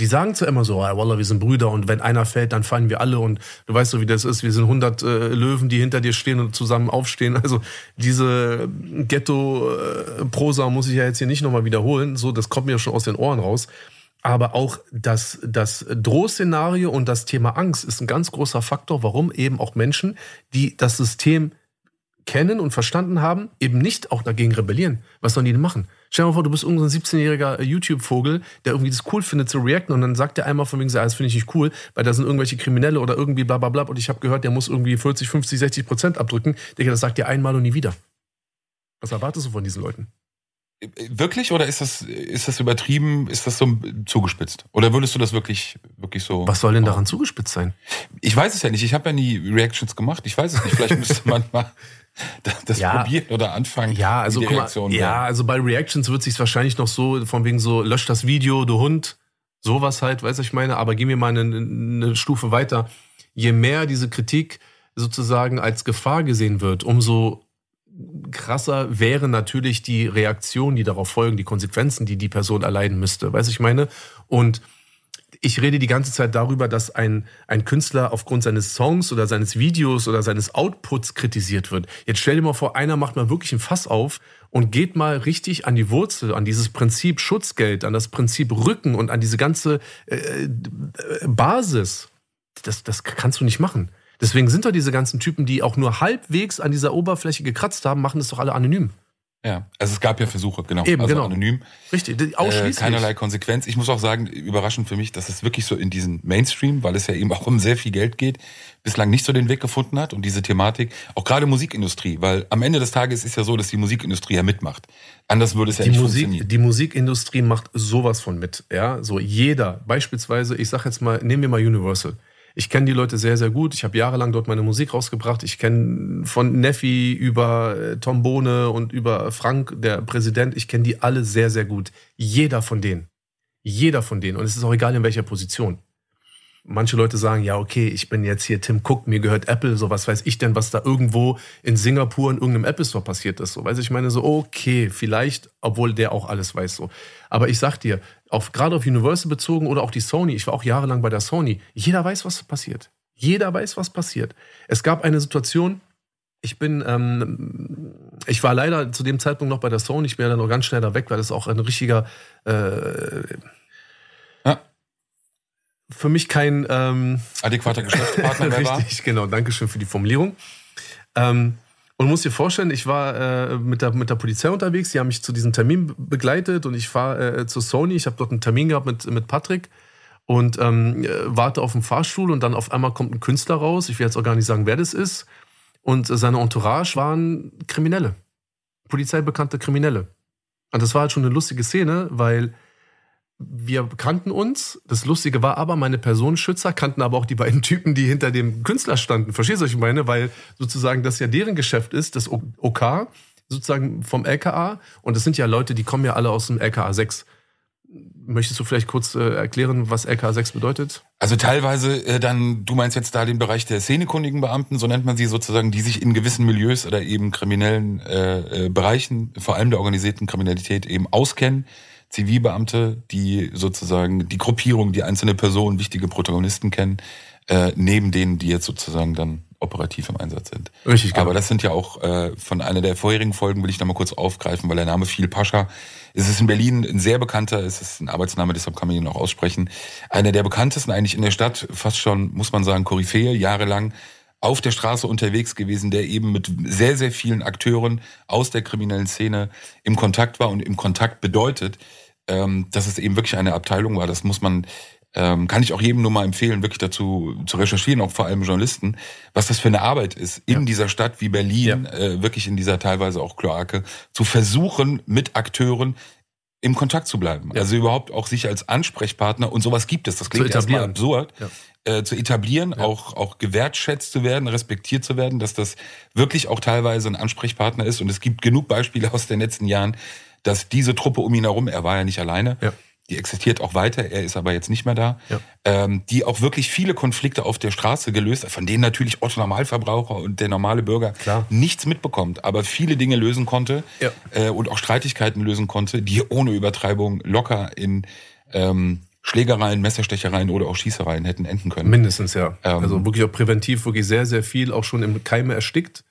Die sagen zwar immer so, ah, Wallah, wir sind Brüder und wenn einer fällt, dann fallen wir alle und du weißt so, wie das ist. Wir sind 100 äh, Löwen, die hinter dir stehen und zusammen aufstehen. Also diese Ghetto-Prosa muss ich ja jetzt hier nicht nochmal wiederholen. So, das kommt mir schon aus den Ohren raus. Aber auch das, das Drohszenario und das Thema Angst ist ein ganz großer Faktor, warum eben auch Menschen, die das System kennen und verstanden haben, eben nicht auch dagegen rebellieren. Was sollen die denn machen? Stell dir mal vor, du bist irgendein 17-jähriger YouTube-Vogel, der irgendwie das cool findet zu reacten und dann sagt der einmal von wegen, so, ah, das finde ich nicht cool, weil da sind irgendwelche Kriminelle oder irgendwie bla bla bla und ich habe gehört, der muss irgendwie 40, 50, 60 Prozent abdrücken. Digga, das sagt dir einmal und nie wieder. Was erwartest du von diesen Leuten? Wirklich oder ist das, ist das übertrieben? Ist das so zugespitzt? Oder würdest du das wirklich, wirklich so? Was soll denn daran zugespitzt sein? Ich weiß es ja nicht. Ich habe ja nie Reactions gemacht. Ich weiß es nicht. Vielleicht müsste man mal das Ja. probieren oder anfangen. Ja, also guck mal, ja, also bei Reactions wird sich wahrscheinlich noch so von wegen so lösch das Video, du Hund, sowas halt, weiß ich meine. Aber gehen wir mal eine, eine Stufe weiter. Je mehr diese Kritik sozusagen als Gefahr gesehen wird, umso krasser wäre natürlich die Reaktion, die darauf folgen, die Konsequenzen, die die Person erleiden müsste, weiß ich meine. Und ich rede die ganze Zeit darüber, dass ein, ein Künstler aufgrund seines Songs oder seines Videos oder seines Outputs kritisiert wird. Jetzt stell dir mal vor, einer macht mal wirklich ein Fass auf und geht mal richtig an die Wurzel, an dieses Prinzip Schutzgeld, an das Prinzip Rücken und an diese ganze äh, äh, Basis. Das, das kannst du nicht machen. Deswegen sind doch diese ganzen Typen, die auch nur halbwegs an dieser Oberfläche gekratzt haben, machen das doch alle anonym. Ja, also es gab ja Versuche, genau. Eben, also genau. anonym. Richtig, Äh, ausschließlich. keinerlei Konsequenz. Ich muss auch sagen, überraschend für mich, dass es wirklich so in diesen Mainstream, weil es ja eben auch um sehr viel Geld geht, bislang nicht so den Weg gefunden hat und diese Thematik, auch gerade Musikindustrie, weil am Ende des Tages ist ja so, dass die Musikindustrie ja mitmacht. Anders würde es ja die nicht Musik, funktionieren. die Musikindustrie macht sowas von mit. Ja, so jeder. Beispielsweise, ich sag jetzt mal, nehmen wir mal Universal. Ich kenne die Leute sehr, sehr gut. Ich habe jahrelang dort meine Musik rausgebracht. Ich kenne von Neffi über äh, Tom Bohne und über Frank, der Präsident, ich kenne die alle sehr, sehr gut. Jeder von denen. Jeder von denen. Und es ist auch egal, in welcher Position. Manche Leute sagen, ja, okay, ich bin jetzt hier Tim Cook, mir gehört Apple, so was weiß ich denn, was da irgendwo in Singapur in irgendeinem Apple Store passiert ist. So, weiß ich meine, so, okay, vielleicht, obwohl der auch alles weiß, so. Aber ich sag dir, auf, gerade auf Universal bezogen oder auch die Sony, ich war auch jahrelang bei der Sony, jeder weiß, was passiert. Jeder weiß, was passiert. Es gab eine Situation, Ich bin, ähm, ich war leider zu dem Zeitpunkt noch bei der Sony, ich bin ja dann noch ganz schnell da weg, weil das auch ein richtiger, äh, Ja. für mich kein, ähm, Adäquater Geschäftspartner mehr war. Richtig, genau. Dankeschön für die Formulierung. Ähm, und du musst dir vorstellen, ich war äh, mit, der, mit der Polizei unterwegs, die haben mich zu diesem Termin be- begleitet und ich fahre äh, zur Sony. Ich habe dort einen Termin gehabt mit, mit Patrick und ähm, äh, warte auf den Fahrstuhl und dann auf einmal kommt ein Künstler raus. Ich will jetzt auch gar nicht sagen, wer das ist. Und äh, seine Entourage waren Kriminelle. Polizeibekannte Kriminelle. Und das war halt schon eine lustige Szene, weil wir kannten uns. Das Lustige war aber, meine Personenschützer kannten aber auch die beiden Typen, die hinter dem Künstler standen. Verstehst du, was ich meine? Weil sozusagen das ja deren Geschäft ist, das OK, sozusagen vom LKA. Und das sind ja Leute, die kommen ja alle aus dem LKA 6. Möchtest du vielleicht kurz äh, erklären, was LKA 6 bedeutet? Also teilweise äh, dann, du meinst jetzt da den Bereich der szenekundigen Beamten, so nennt man sie sozusagen, die sich in gewissen Milieus oder eben kriminellen äh, äh, Bereichen, vor allem der organisierten Kriminalität eben auskennen. Zivilbeamte, die sozusagen die Gruppierung, die einzelne Personen, wichtige Protagonisten kennen, äh, neben denen, die jetzt sozusagen dann operativ im Einsatz sind. Richtig, genau. Aber das sind ja auch äh, von einer der vorherigen Folgen, will ich da mal kurz aufgreifen, weil der Name viel Pascha. Es ist in Berlin ein sehr bekannter, es ist ein Arbeitsname, deshalb kann man ihn auch aussprechen. Einer der bekanntesten eigentlich in der Stadt, fast schon, muss man sagen, Koryphäe, jahrelang auf der Straße unterwegs gewesen, der eben mit sehr, sehr vielen Akteuren aus der kriminellen Szene im Kontakt war und im Kontakt bedeutet, ähm, dass es eben wirklich eine Abteilung war. Das muss man, ähm, kann ich auch jedem nur mal empfehlen, wirklich dazu zu recherchieren, auch vor allem Journalisten, was das für eine Arbeit ist, in Ja. dieser Stadt wie Berlin, äh, wirklich in dieser teilweise auch Kloake, zu versuchen, mit Akteuren im Kontakt zu bleiben. Ja. Also überhaupt auch sich als Ansprechpartner und sowas gibt es. Das klingt erstmal absurd. Ja. Äh, zu etablieren, auch, auch gewertschätzt zu werden, respektiert zu werden, dass das wirklich auch teilweise ein Ansprechpartner ist. Und es gibt genug Beispiele aus den letzten Jahren, dass diese Truppe um ihn herum, er war ja nicht alleine, Ja. die existiert auch weiter, er ist aber jetzt nicht mehr da, Ja. ähm, die auch wirklich viele Konflikte auf der Straße gelöst hat, von denen natürlich Otto Normalverbraucher und der normale Bürger Klar. nichts mitbekommt, aber viele Dinge lösen konnte Ja. äh, und auch Streitigkeiten lösen konnte, die ohne Übertreibung locker in ähm, Schlägereien, Messerstechereien oder auch Schießereien hätten enden können. Mindestens, ja. Ähm. also wirklich auch präventiv, wirklich sehr, sehr viel auch schon im Keime erstickt.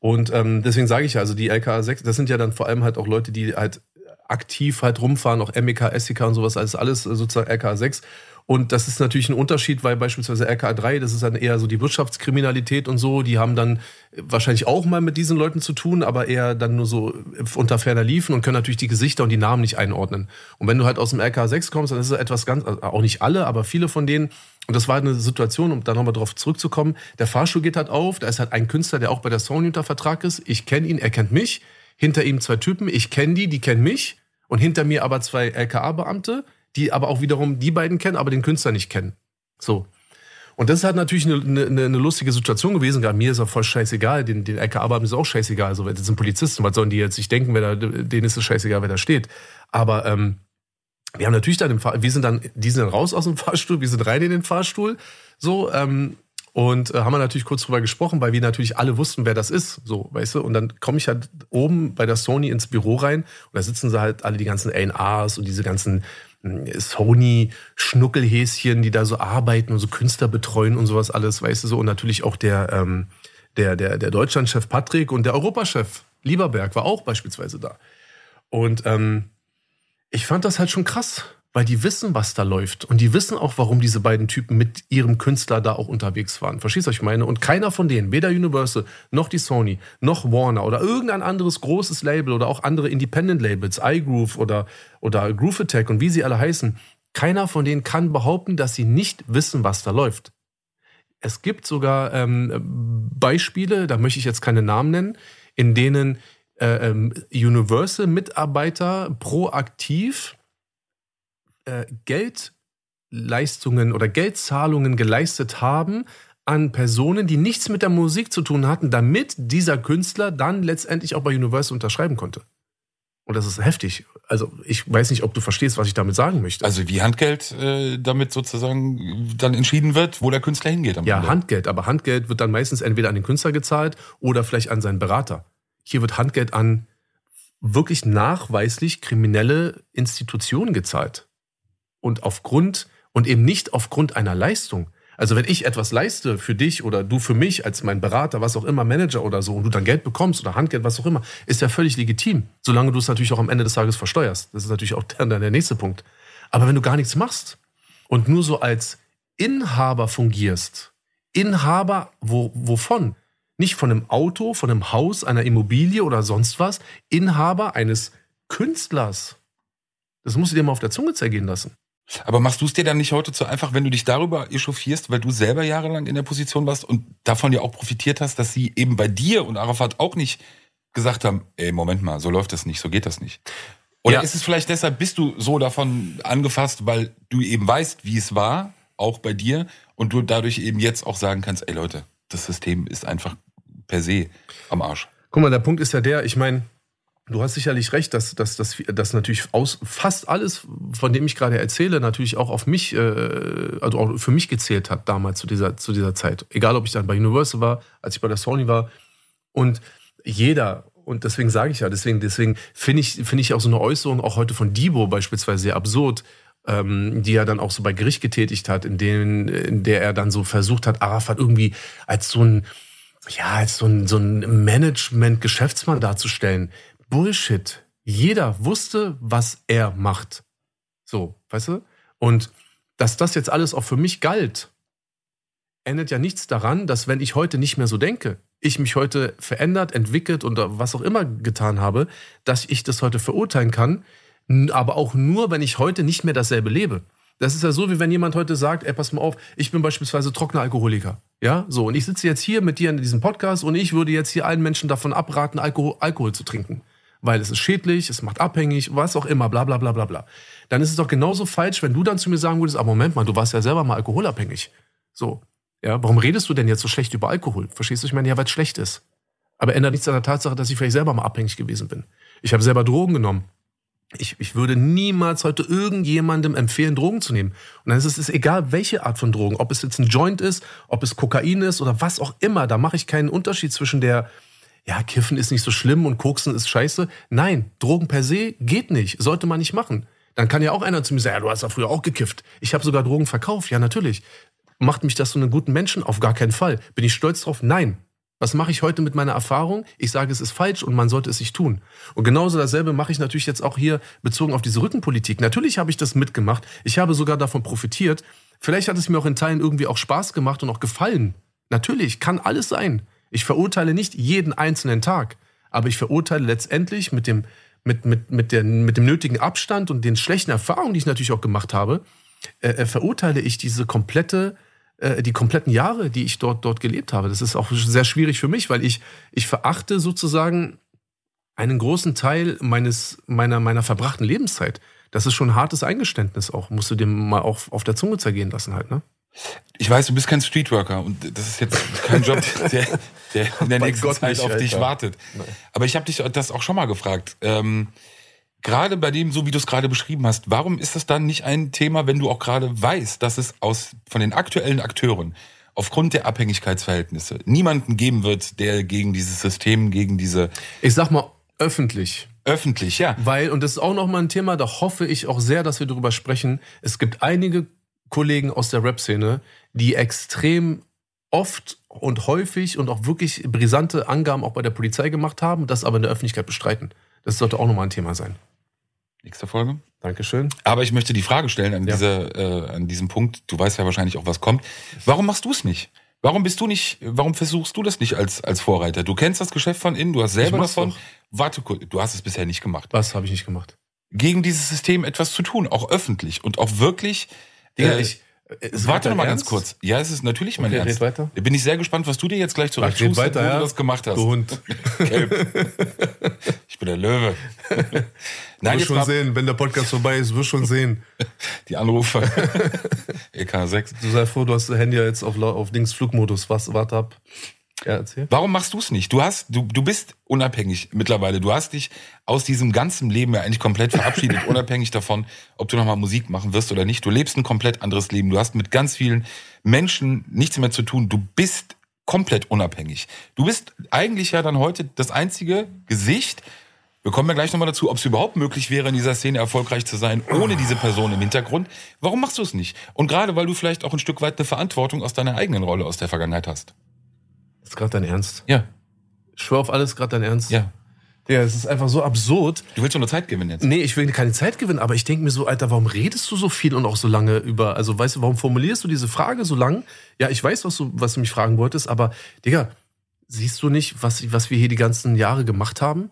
Und ähm, deswegen sage ich ja, also die LKA 6, das sind ja dann vor allem halt auch Leute, die halt aktiv halt rumfahren, auch MEK, SEK und sowas, alles, alles sozusagen LKA 6. Und das ist natürlich ein Unterschied, weil beispielsweise LKA 3, das ist dann eher so die Wirtschaftskriminalität und so, die haben dann wahrscheinlich auch mal mit diesen Leuten zu tun, aber eher dann nur so unter ferner liefen und können natürlich die Gesichter und die Namen nicht einordnen. Und wenn du halt aus dem LKA 6 kommst, dann ist es etwas ganz, also auch nicht alle, aber viele von denen, und das war eine Situation, um da nochmal drauf zurückzukommen, der Fahrstuhl geht halt auf, da ist halt ein Künstler, der auch bei der Sony unter Vertrag ist, ich kenne ihn, er kennt mich, hinter ihm zwei Typen, ich kenne die, die kennen mich. Und hinter mir aber zwei LKA-Beamte, die aber auch wiederum die beiden kennen, aber den Künstler nicht kennen. So. Und das halt natürlich eine, eine, eine lustige Situation gewesen. Gerade mir ist auch voll scheißegal. Den, den LKA-Beamten ist auch scheißegal. Also, das sind Polizisten. Was sollen die jetzt sich denken, wer da, denen ist es scheißegal, wer da steht. Aber ähm, wir haben natürlich dann im Fahr wir sind dann, die sind dann raus aus dem Fahrstuhl, wir sind rein in den Fahrstuhl. So, ähm, und äh, haben wir natürlich kurz drüber gesprochen, weil wir natürlich alle wussten, wer das ist. So, weißt du? Und dann komme ich halt oben bei der Sony ins Büro rein und da sitzen sie halt alle die ganzen A&Rs und diese ganzen Sony-Schnuckelhäschen, die da so arbeiten und so Künstler betreuen und sowas alles, weißt du so. Und natürlich auch der, ähm, der, der, der Deutschlandchef Patrick und der Europachef Lieberberg war auch beispielsweise da. Und ähm, ich fand das halt schon krass, weil die wissen, was da läuft. Und die wissen auch, warum diese beiden Typen mit ihrem Künstler da auch unterwegs waren. Verstehst du, was ich meine? Und keiner von denen, weder Universal, noch die Sony, noch Warner oder irgendein anderes großes Label oder auch andere Independent-Labels, iGroove oder, oder Groove Attack und wie sie alle heißen, keiner von denen kann behaupten, dass sie nicht wissen, was da läuft. Es gibt sogar ähm, Beispiele, da möchte ich jetzt keine Namen nennen, in denen äh, ähm, Universal-Mitarbeiter proaktiv äh, Geldleistungen oder Geldzahlungen geleistet haben an Personen, die nichts mit der Musik zu tun hatten, damit dieser Künstler dann letztendlich auch bei Universal unterschreiben konnte. Und das ist heftig. Also ich weiß nicht, ob du verstehst, was ich damit sagen möchte. Also wie Handgeld äh, damit sozusagen dann entschieden wird, wo der Künstler hingeht Ja, Ende. Handgeld, aber Handgeld wird dann meistens entweder an den Künstler gezahlt oder vielleicht an seinen Berater. Hier wird Handgeld an wirklich nachweislich kriminelle Institutionen gezahlt. Und aufgrund, und eben nicht aufgrund einer Leistung. Also wenn ich etwas leiste für dich oder du für mich als mein Berater, was auch immer, Manager oder so, und du dann Geld bekommst oder Handgeld, was auch immer, ist ja völlig legitim. Solange du es natürlich auch am Ende des Tages versteuerst. Das ist natürlich auch dann der nächste Punkt. Aber wenn du gar nichts machst und nur so als Inhaber fungierst, Inhaber wo, wovon? Nicht von einem Auto, von einem Haus, einer Immobilie oder sonst was. Inhaber eines Künstlers. Das musst du dir mal auf der Zunge zergehen lassen. Aber machst du es dir dann nicht heute zu einfach, wenn du dich darüber echauffierst, weil du selber jahrelang in der Position warst und davon ja auch profitiert hast, dass sie eben bei dir und Arafat auch nicht gesagt haben, ey, Moment mal, so läuft das nicht, so geht das nicht. Oder Ja. ist es vielleicht deshalb, bist du so davon angefasst, weil du eben weißt, wie es war, auch bei dir, und du dadurch eben jetzt auch sagen kannst, ey Leute, das System ist einfach per se am Arsch. Guck mal, der Punkt ist ja der, ich meine, du hast sicherlich recht, dass, dass, dass, dass natürlich aus fast alles, von dem ich gerade erzähle, natürlich auch auf mich, äh, also auch für mich gezählt hat damals zu dieser, zu dieser Zeit. Egal, ob ich dann bei Universal war, als ich bei der Sony war. Und jeder, und deswegen sage ich ja, deswegen, deswegen finde ich, finde ich auch so eine Äußerung auch heute von Debo beispielsweise sehr absurd, ähm, die er dann auch so bei Gericht getätigt hat, in, denen, in der er dann so versucht hat, Arafat irgendwie als so ein, ja, als so ein, so ein Management-Geschäftsmann darzustellen. Bullshit. Jeder wusste, was er macht. So, weißt du? Und dass das jetzt alles auch für mich galt, ändert ja nichts daran, dass wenn ich heute nicht mehr so denke, ich mich heute verändert, entwickelt und was auch immer getan habe, dass ich das heute verurteilen kann, aber auch nur, wenn ich heute nicht mehr dasselbe lebe. Das ist ja so, wie wenn jemand heute sagt, ey, pass mal auf, ich bin beispielsweise trockener Alkoholiker. Ja, so. Und ich sitze jetzt hier mit dir in diesem Podcast und ich würde jetzt hier allen Menschen davon abraten, Alkohol, Alkohol zu trinken. Weil es ist schädlich, es macht abhängig, was auch immer, bla, bla, bla, bla, bla. Dann ist es doch genauso falsch, wenn du dann zu mir sagen würdest, aber Moment mal, du warst ja selber mal alkoholabhängig. So. Ja, warum redest du denn jetzt so schlecht über Alkohol? Verstehst du? Ich meine, ja, weil es schlecht ist. Aber ändert nichts an der Tatsache, dass ich vielleicht selber mal abhängig gewesen bin. Ich habe selber Drogen genommen. Ich, ich würde niemals heute irgendjemandem empfehlen, Drogen zu nehmen. Und dann ist es egal, welche Art von Drogen, ob es jetzt ein Joint ist, ob es Kokain ist oder was auch immer. Da mache ich keinen Unterschied zwischen der, ja, Kiffen ist nicht so schlimm und Koksen ist scheiße. Nein, Drogen per se geht nicht, sollte man nicht machen. Dann kann ja auch einer zu mir sagen, ja, du hast ja früher auch gekifft. Ich habe sogar Drogen verkauft. Ja, natürlich. Macht mich das zu einem guten Menschen? Auf gar keinen Fall. Bin ich stolz drauf? Nein. Was mache ich heute mit meiner Erfahrung? Ich sage, es ist falsch und man sollte es nicht tun. Und genauso dasselbe mache ich natürlich jetzt auch hier bezogen auf diese Rückenpolitik. Natürlich habe ich das mitgemacht. Ich habe sogar davon profitiert. Vielleicht hat es mir auch in Teilen irgendwie auch Spaß gemacht und auch gefallen. Natürlich, kann alles sein. Ich verurteile nicht jeden einzelnen Tag. Aber ich verurteile letztendlich mit dem, mit, mit, mit, der, mit dem nötigen Abstand und den schlechten Erfahrungen, die ich natürlich auch gemacht habe, äh, äh, verurteile ich diese komplette, äh, die kompletten Jahre, die ich dort, dort gelebt habe. Das ist auch sehr schwierig für mich, weil ich, ich verachte sozusagen einen großen Teil meines, meiner, meiner verbrachten Lebenszeit. Das ist schon ein hartes Eingeständnis auch. Musst du dir mal auch auf der Zunge zergehen lassen halt, ne? Ich weiß, du bist kein Streetworker und das ist jetzt kein Job, der, der in der nächsten Gott Zeit nicht, auf dich wartet. Aber ich habe dich das auch schon mal gefragt. Ähm, gerade bei dem, so wie du es gerade beschrieben hast, warum ist das dann nicht ein Thema, wenn du auch gerade weißt, dass es aus von den aktuellen Akteuren aufgrund der Abhängigkeitsverhältnisse niemanden geben wird, der gegen dieses System, gegen diese Ich sag mal öffentlich. öffentlich, ja, Weil, und das ist auch nochmal ein Thema, da hoffe ich auch sehr, dass wir darüber sprechen. Es gibt einige Kollegen aus der Rap-Szene, die extrem oft und häufig und auch wirklich brisante Angaben auch bei der Polizei gemacht haben, das aber in der Öffentlichkeit bestreiten. Das sollte auch nochmal ein Thema sein. nächste Folge. Dankeschön. Aber ich möchte die Frage stellen an, Ja. dieser, äh, an diesem Punkt. Du weißt ja wahrscheinlich auch, was kommt. Warum machst du es nicht? Warum bist du nicht, warum versuchst du das nicht als, als Vorreiter? Du kennst das Geschäft von innen, du hast selber davon. doch. Warte kurz, du hast es bisher nicht gemacht. Was habe ich nicht gemacht? Gegen dieses System etwas zu tun, auch öffentlich und auch wirklich. Digga, äh, ich, äh, ist warte noch mal ganz kurz. Ja, es ist natürlich mein Okay, Ernst. weiter. Bin ich sehr gespannt, was du dir jetzt gleich zurecht weiter, wo ja. du das gemacht hast. Du Hund. Ich bin der Löwe. Nein, wirst schon mal sehen, wenn der Podcast vorbei ist, wirst schon sehen. die Anrufe. EK6. Du sei froh, du hast das Handy jetzt auf, auf Dings Flugmodus. Was, warte ab. Ja, erzähl. Warum machst du es nicht? Du hast, du, du bist unabhängig mittlerweile. Du hast dich aus diesem ganzen Leben ja eigentlich komplett verabschiedet, unabhängig davon, ob du nochmal Musik machen wirst oder nicht. Du lebst ein komplett anderes Leben. Du hast mit ganz vielen Menschen nichts mehr zu tun. Du bist komplett unabhängig. Du bist eigentlich ja dann heute das einzige Gesicht Wir kommen ja gleich nochmal dazu, ob es überhaupt möglich wäre, in dieser Szene erfolgreich zu sein, ohne diese Person im Hintergrund. Warum machst du es nicht? Und gerade weil du vielleicht auch ein Stück weit eine Verantwortung aus deiner eigenen Rolle aus der Vergangenheit hast. Das ist gerade dein Ernst. Ja, Ich schwör auf alles gerade dein Ernst. ja. Ja, es ist einfach so absurd. Du willst doch nur Zeit gewinnen jetzt. Nee, ich will keine Zeit gewinnen, aber ich denke mir so, Alter, warum redest du so viel und auch so lange über, also weißt du, warum formulierst du diese Frage so lang? Ja, ich weiß, was du, was du mich fragen wolltest, aber Digga, siehst du nicht, was, was wir hier die ganzen Jahre gemacht haben?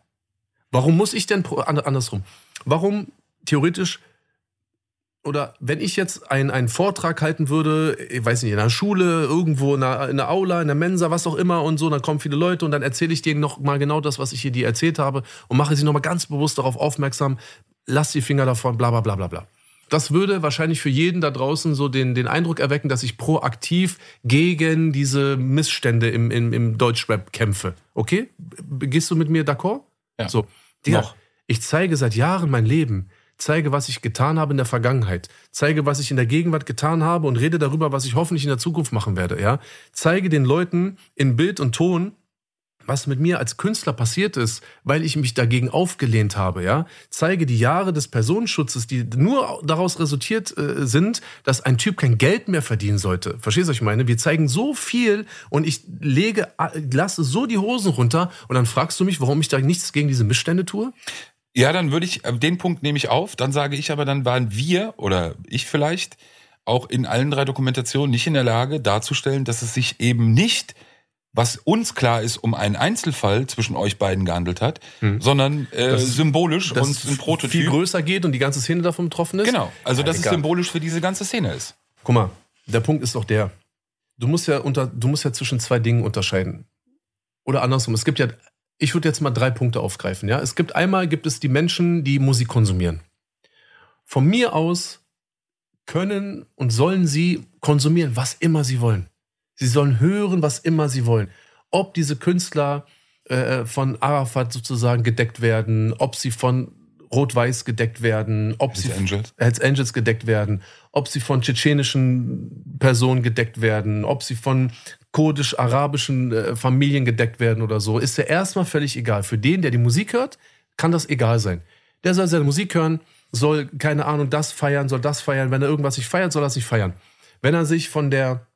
Warum muss ich denn, andersrum, warum theoretisch, oder wenn ich jetzt ein- einen Vortrag halten würde, ich weiß nicht, in einer Schule, irgendwo in einer, in einer Aula, in der Mensa, was auch immer und so, dann kommen viele Leute und dann erzähle ich denen noch mal genau das, was ich hier dir erzählt habe und mache sie noch mal ganz bewusst darauf aufmerksam, lass die Finger davon, bla bla bla bla bla. Das würde wahrscheinlich für jeden da draußen so den, den Eindruck erwecken, dass ich proaktiv gegen diese Missstände im, im, im Deutschrap kämpfe. Okay? Gehst du mit mir d'accord? Ja. So. Digga, Noch. ich zeige seit Jahren mein Leben, zeige, was ich getan habe in der Vergangenheit, zeige, was ich in der Gegenwart getan habe und rede darüber, was ich hoffentlich in der Zukunft machen werde. Ja? Zeige den Leuten in Bild und Ton, was mit mir als Künstler passiert ist, weil ich mich dagegen aufgelehnt habe, ja, zeige die Jahre des Personenschutzes, die nur daraus resultiert äh, sind, dass ein Typ kein Geld mehr verdienen sollte. Verstehst du, was ich meine? Wir zeigen so viel und ich lege, äh, lasse so die Hosen runter und dann fragst du mich, warum ich da nichts gegen diese Missstände tue? Ja, dann würde ich, äh, den Punkt nehme ich auf. Dann sage ich aber, dann waren wir oder ich vielleicht auch in allen drei Dokumentationen nicht in der Lage darzustellen, dass es sich eben nicht, was uns klar ist, um einen Einzelfall zwischen euch beiden gehandelt hat, sondern äh, Hm. Das symbolisch Dass und es ein Prototyp. viel größer geht und die ganze Szene davon betroffen ist? Genau, also Ja, dass es Digga. symbolisch für diese ganze Szene ist. Guck mal, der Punkt ist doch der. Du musst ja unter, du musst ja zwischen zwei Dingen unterscheiden. Oder andersrum. Es gibt ja, ich würde jetzt mal drei Punkte aufgreifen. Ja, es gibt einmal gibt es die Menschen, die Musik konsumieren. Von mir aus können und sollen sie konsumieren, was immer sie wollen. Sie sollen hören, was immer sie wollen. Ob diese Künstler äh, von Arafat sozusagen gedeckt werden, ob sie von Rot-Weiß gedeckt werden, ob Hells sie Angels. Hells Angels gedeckt werden, ob sie von tschetschenischen Personen gedeckt werden, ob sie von kurdisch-arabischen äh, Familien gedeckt werden oder so, ist ja erstmal völlig egal. Für den, der die Musik hört, kann das egal sein. Der soll seine Musik hören, soll, keine Ahnung, das feiern, soll das feiern. Wenn er irgendwas nicht feiert, soll er es nicht feiern. Wenn er sich von der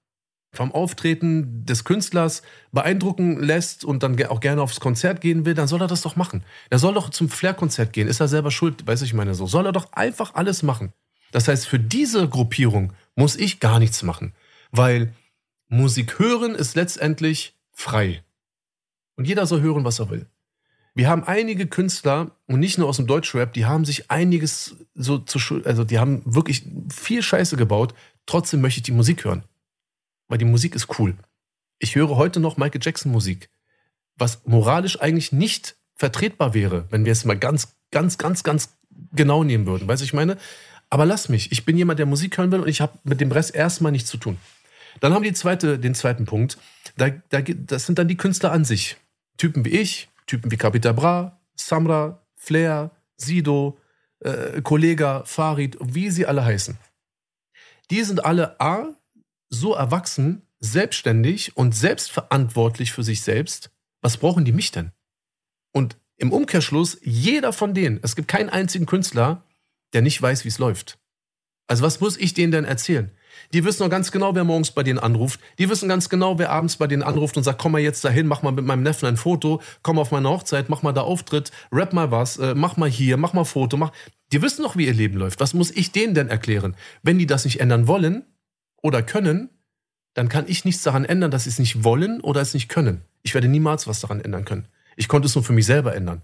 vom Auftreten des Künstlers beeindrucken lässt und dann auch gerne aufs Konzert gehen will, dann soll er das doch machen. Er soll doch zum Flair-Konzert gehen. Ist er selber schuld? Weiß ich meine so. Soll er doch einfach alles machen. Das heißt, für diese Gruppierung muss ich gar nichts machen. Weil Musik hören ist letztendlich frei. Und jeder soll hören, was er will. Wir haben einige Künstler, und nicht nur aus dem Deutschrap, die haben sich einiges so zu, also die haben wirklich viel Scheiße gebaut. Trotzdem möchte ich die Musik hören weil die Musik ist cool. Ich höre heute noch Michael Jackson Musik, was moralisch eigentlich nicht vertretbar wäre, wenn wir es mal ganz, ganz, ganz, ganz genau nehmen würden. Weißt du, ich meine? Aber lass mich. Ich bin jemand, der Musik hören will und ich habe mit dem Rest erstmal nichts zu tun. Dann haben wir zweite, den zweiten Punkt. Da, da, das sind dann die Künstler an sich. Typen wie ich, Typen wie Capita Bra, Samra, Flair, Sido, äh, Kollega, Farid, wie sie alle heißen. Die sind alle A, so erwachsen, selbstständig und selbstverantwortlich für sich selbst. Was brauchen die mich denn? Und im Umkehrschluss, jeder von denen, es gibt keinen einzigen Künstler, der nicht weiß, wie es läuft. Also was muss ich denen denn erzählen? Die wissen noch ganz genau, wer morgens bei denen anruft. Die wissen ganz genau, wer abends bei denen anruft und sagt, komm mal jetzt dahin, mach mal mit meinem Neffen ein Foto, komm auf meine Hochzeit, mach mal da Auftritt, rap mal was, äh, mach mal hier, mach mal Foto, mach. Die wissen doch, wie ihr Leben läuft. Was muss ich denen denn erklären? Wenn die das nicht ändern wollen oder können, dann kann ich nichts daran ändern, dass sie es nicht wollen oder es nicht können. Ich werde niemals was daran ändern können. Ich konnte es nur für mich selber ändern.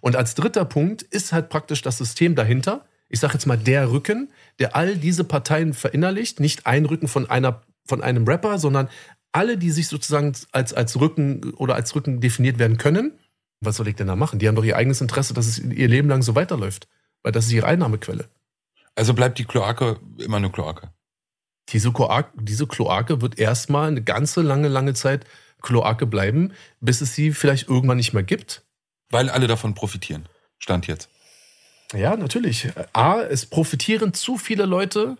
Und als dritter Punkt ist halt praktisch das System dahinter. Ich sage jetzt mal der Rücken, der all diese Parteien verinnerlicht. Nicht ein Rücken von, einer, von einem Rapper, sondern alle, die sich sozusagen als, als Rücken oder als Rücken definiert werden können. Was soll ich denn da machen? Die haben doch ihr eigenes Interesse, dass es ihr Leben lang so weiterläuft. Weil das ist ihre Einnahmequelle. Also bleibt die Kloake immer eine Kloake. Diese Kloake, diese Kloake wird erstmal eine ganze lange, lange Zeit Kloake bleiben, bis es sie vielleicht irgendwann nicht mehr gibt. Weil alle davon profitieren. Stand jetzt. Ja, natürlich. A, es profitieren zu viele Leute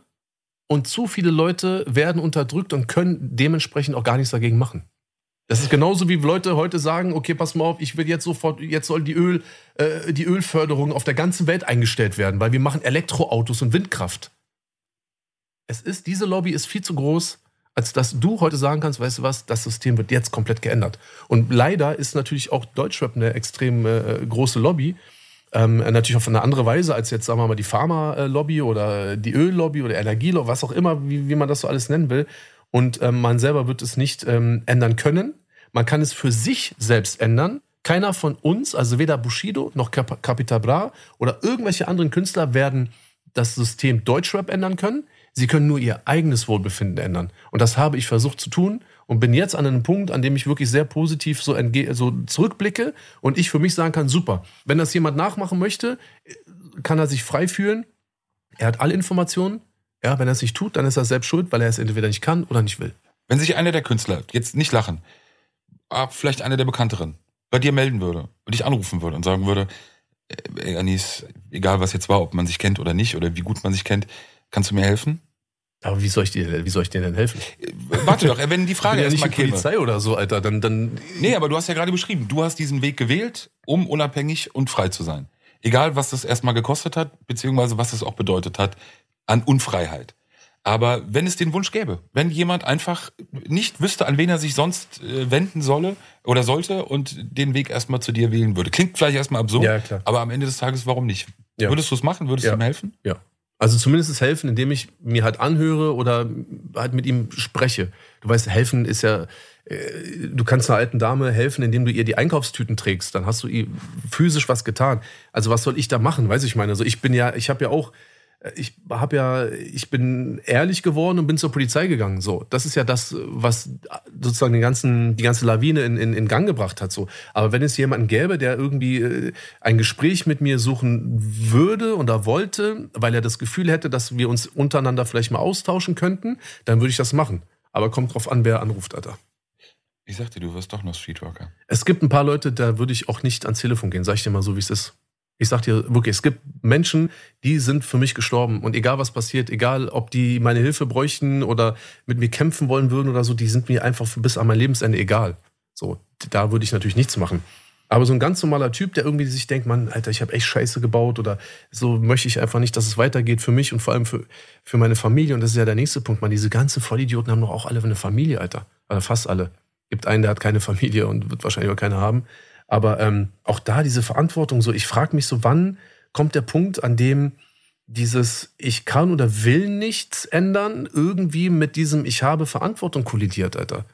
und zu viele Leute werden unterdrückt und können dementsprechend auch gar nichts dagegen machen. Das ist genauso wie Leute heute sagen, okay, pass mal auf, ich will jetzt sofort, jetzt soll die Öl, äh, die Ölförderung auf der ganzen Welt eingestellt werden, weil wir machen Elektroautos und Windkraft. Es ist, diese Lobby ist viel zu groß, als dass du heute sagen kannst, weißt du was, das System wird jetzt komplett geändert. Und leider ist natürlich auch Deutschrap eine extrem äh, große Lobby. Ähm, natürlich auf eine andere Weise als jetzt, sagen wir mal, die Pharma-Lobby oder die Öllobby oder Energielobby, was auch immer, wie, wie man das so alles nennen will. Und ähm, man selber wird es nicht ähm, ändern können. Man kann es für sich selbst ändern. Keiner von uns, also weder Bushido noch Cap Capital Bra oder irgendwelche anderen Künstler werden das System Deutschrap ändern können. Sie können nur ihr eigenes Wohlbefinden ändern. Und das habe ich versucht zu tun und bin jetzt an einem Punkt, an dem ich wirklich sehr positiv so, so zurückblicke und ich für mich sagen kann, super, wenn das jemand nachmachen möchte, kann er sich frei fühlen. Er hat alle Informationen, ja, wenn er es nicht tut, dann ist er selbst schuld, weil er es entweder nicht kann oder nicht will. Wenn sich einer der Künstler, jetzt nicht lachen, aber vielleicht einer der bekannteren, bei dir melden würde und dich anrufen würde und sagen würde, äh, Anis, egal was jetzt war, ob man sich kennt oder nicht oder wie gut man sich kennt, kannst du mir helfen? Aber wie soll ich dir, wie soll ich dir denn helfen? Äh, warte doch, wenn die Frage ja erstmal käme. Polizei oder so, Alter, dann, dann. Nee, aber du hast ja gerade beschrieben, du hast diesen Weg gewählt, um unabhängig und frei zu sein. Egal, was das erstmal gekostet hat, beziehungsweise was es auch bedeutet hat, an Unfreiheit. Aber wenn es den Wunsch gäbe, wenn jemand einfach nicht wüsste, an wen er sich sonst äh, wenden solle oder sollte und den Weg erstmal zu dir wählen würde. Klingt vielleicht erstmal absurd, Ja, klar. aber am Ende des Tages, warum nicht? Ja. Würdest du es machen? Würdest Ja. du ihm helfen? Ja. Also zumindest es helfen, indem ich mir halt anhöre oder halt mit ihm spreche. Du weißt, helfen ist ja, äh, du kannst einer alten Dame helfen, indem du ihr die Einkaufstüten trägst. Dann hast du ihr physisch was getan. Also was soll ich da machen? Weiß ich meine. Also ich bin ja, ich habe ja auch, ich habe ja, ich bin ehrlich geworden und bin zur Polizei gegangen. So, das ist ja das, was sozusagen den ganzen, die ganze Lawine in, in, in Gang gebracht hat. So, aber wenn es jemanden gäbe, der irgendwie äh, ein Gespräch mit mir suchen würde oder wollte, weil er das Gefühl hätte, dass wir uns untereinander vielleicht mal austauschen könnten, dann würde ich das machen. Aber kommt drauf an, wer anruft, Alter. Ich sagte, du wirst doch noch Streetworker. Es gibt ein paar Leute, da würde ich auch nicht ans Telefon gehen, sag ich dir mal so, wie es ist. Ich sag dir wirklich, es gibt Menschen, die sind für mich gestorben. Und egal was passiert, egal ob die meine Hilfe bräuchten oder mit mir kämpfen wollen würden oder so, die sind mir einfach bis an mein Lebensende egal. So, da würde ich natürlich nichts machen. Aber so ein ganz normaler Typ, der irgendwie sich denkt, Mann, Alter, ich habe echt Scheiße gebaut oder so möchte ich einfach nicht, dass es weitergeht für mich und vor allem für, für meine Familie. Und das ist ja der nächste Punkt, man. Diese ganzen Vollidioten haben doch auch alle eine Familie, Alter. Oder fast alle. Gibt einen, der hat keine Familie und wird wahrscheinlich auch keine haben. Aber ähm, auch da diese Verantwortung, so ich frage mich so, wann kommt der Punkt, an dem dieses ich kann oder will nichts ändern irgendwie mit diesem ich habe Verantwortung kollidiert, Alter.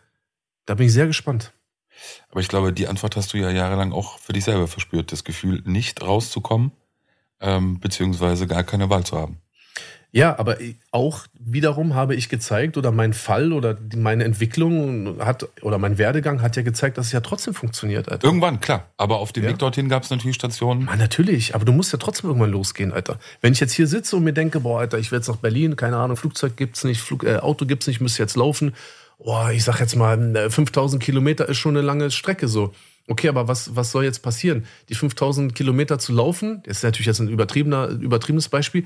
Da bin ich sehr gespannt. Aber ich glaube, die Antwort hast du ja jahrelang auch für dich selber verspürt. Das Gefühl, nicht rauszukommen, ähm, beziehungsweise gar keine Wahl zu haben. Ja, aber auch wiederum habe ich gezeigt oder mein Fall oder die- meine Entwicklung hat oder mein Werdegang hat ja gezeigt, dass es ja trotzdem funktioniert, Alter. Irgendwann, klar. Aber auf dem Ja. Weg dorthin gab es natürlich Stationen. Ah, natürlich, aber du musst ja trotzdem irgendwann losgehen, Alter. Wenn ich jetzt hier sitze und mir denke, boah, Alter, ich will jetzt nach Berlin, keine Ahnung, Flugzeug gibt's nicht, Flug, äh, Auto gibt's nicht, müsste jetzt laufen. Boah, ich sag jetzt mal, äh, 5000 Kilometer ist schon eine lange Strecke so. Okay, aber was, was soll jetzt passieren? Die 5000 Kilometer zu laufen, das ist natürlich jetzt ein übertriebener, übertriebenes Beispiel.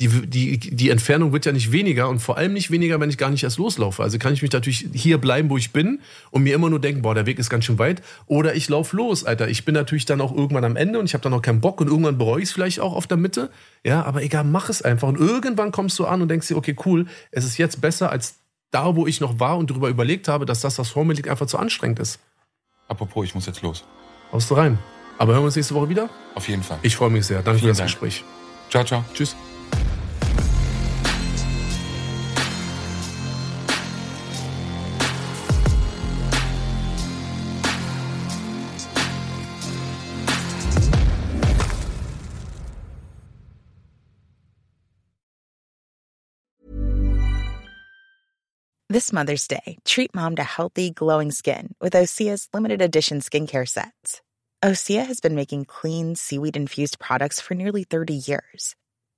Die, die, die Entfernung wird ja nicht weniger und vor allem nicht weniger, wenn ich gar nicht erst loslaufe. Also kann ich mich natürlich hier bleiben, wo ich bin und mir immer nur denken, boah, der Weg ist ganz schön weit. Oder ich laufe los, Alter. Ich bin natürlich dann auch irgendwann am Ende und ich habe dann auch keinen Bock und irgendwann bereue ich es vielleicht auch auf der Mitte. Ja, aber egal, mach es einfach. Und irgendwann kommst du an und denkst dir, okay, cool, es ist jetzt besser als da, wo ich noch war und darüber überlegt habe, dass das, was vor mir liegt, einfach zu anstrengend ist. Apropos, ich muss jetzt los. Haust du rein. Aber hören wir uns nächste Woche wieder? Auf jeden Fall. Ich freue mich sehr. Danke für Vielen das Dank. Gespräch. Ciao, ciao. Tschüss. This Mother's Day, treat mom to healthy, glowing skin with Osea's limited edition skincare sets. Osea has been making clean, seaweed infused products for nearly 30 years.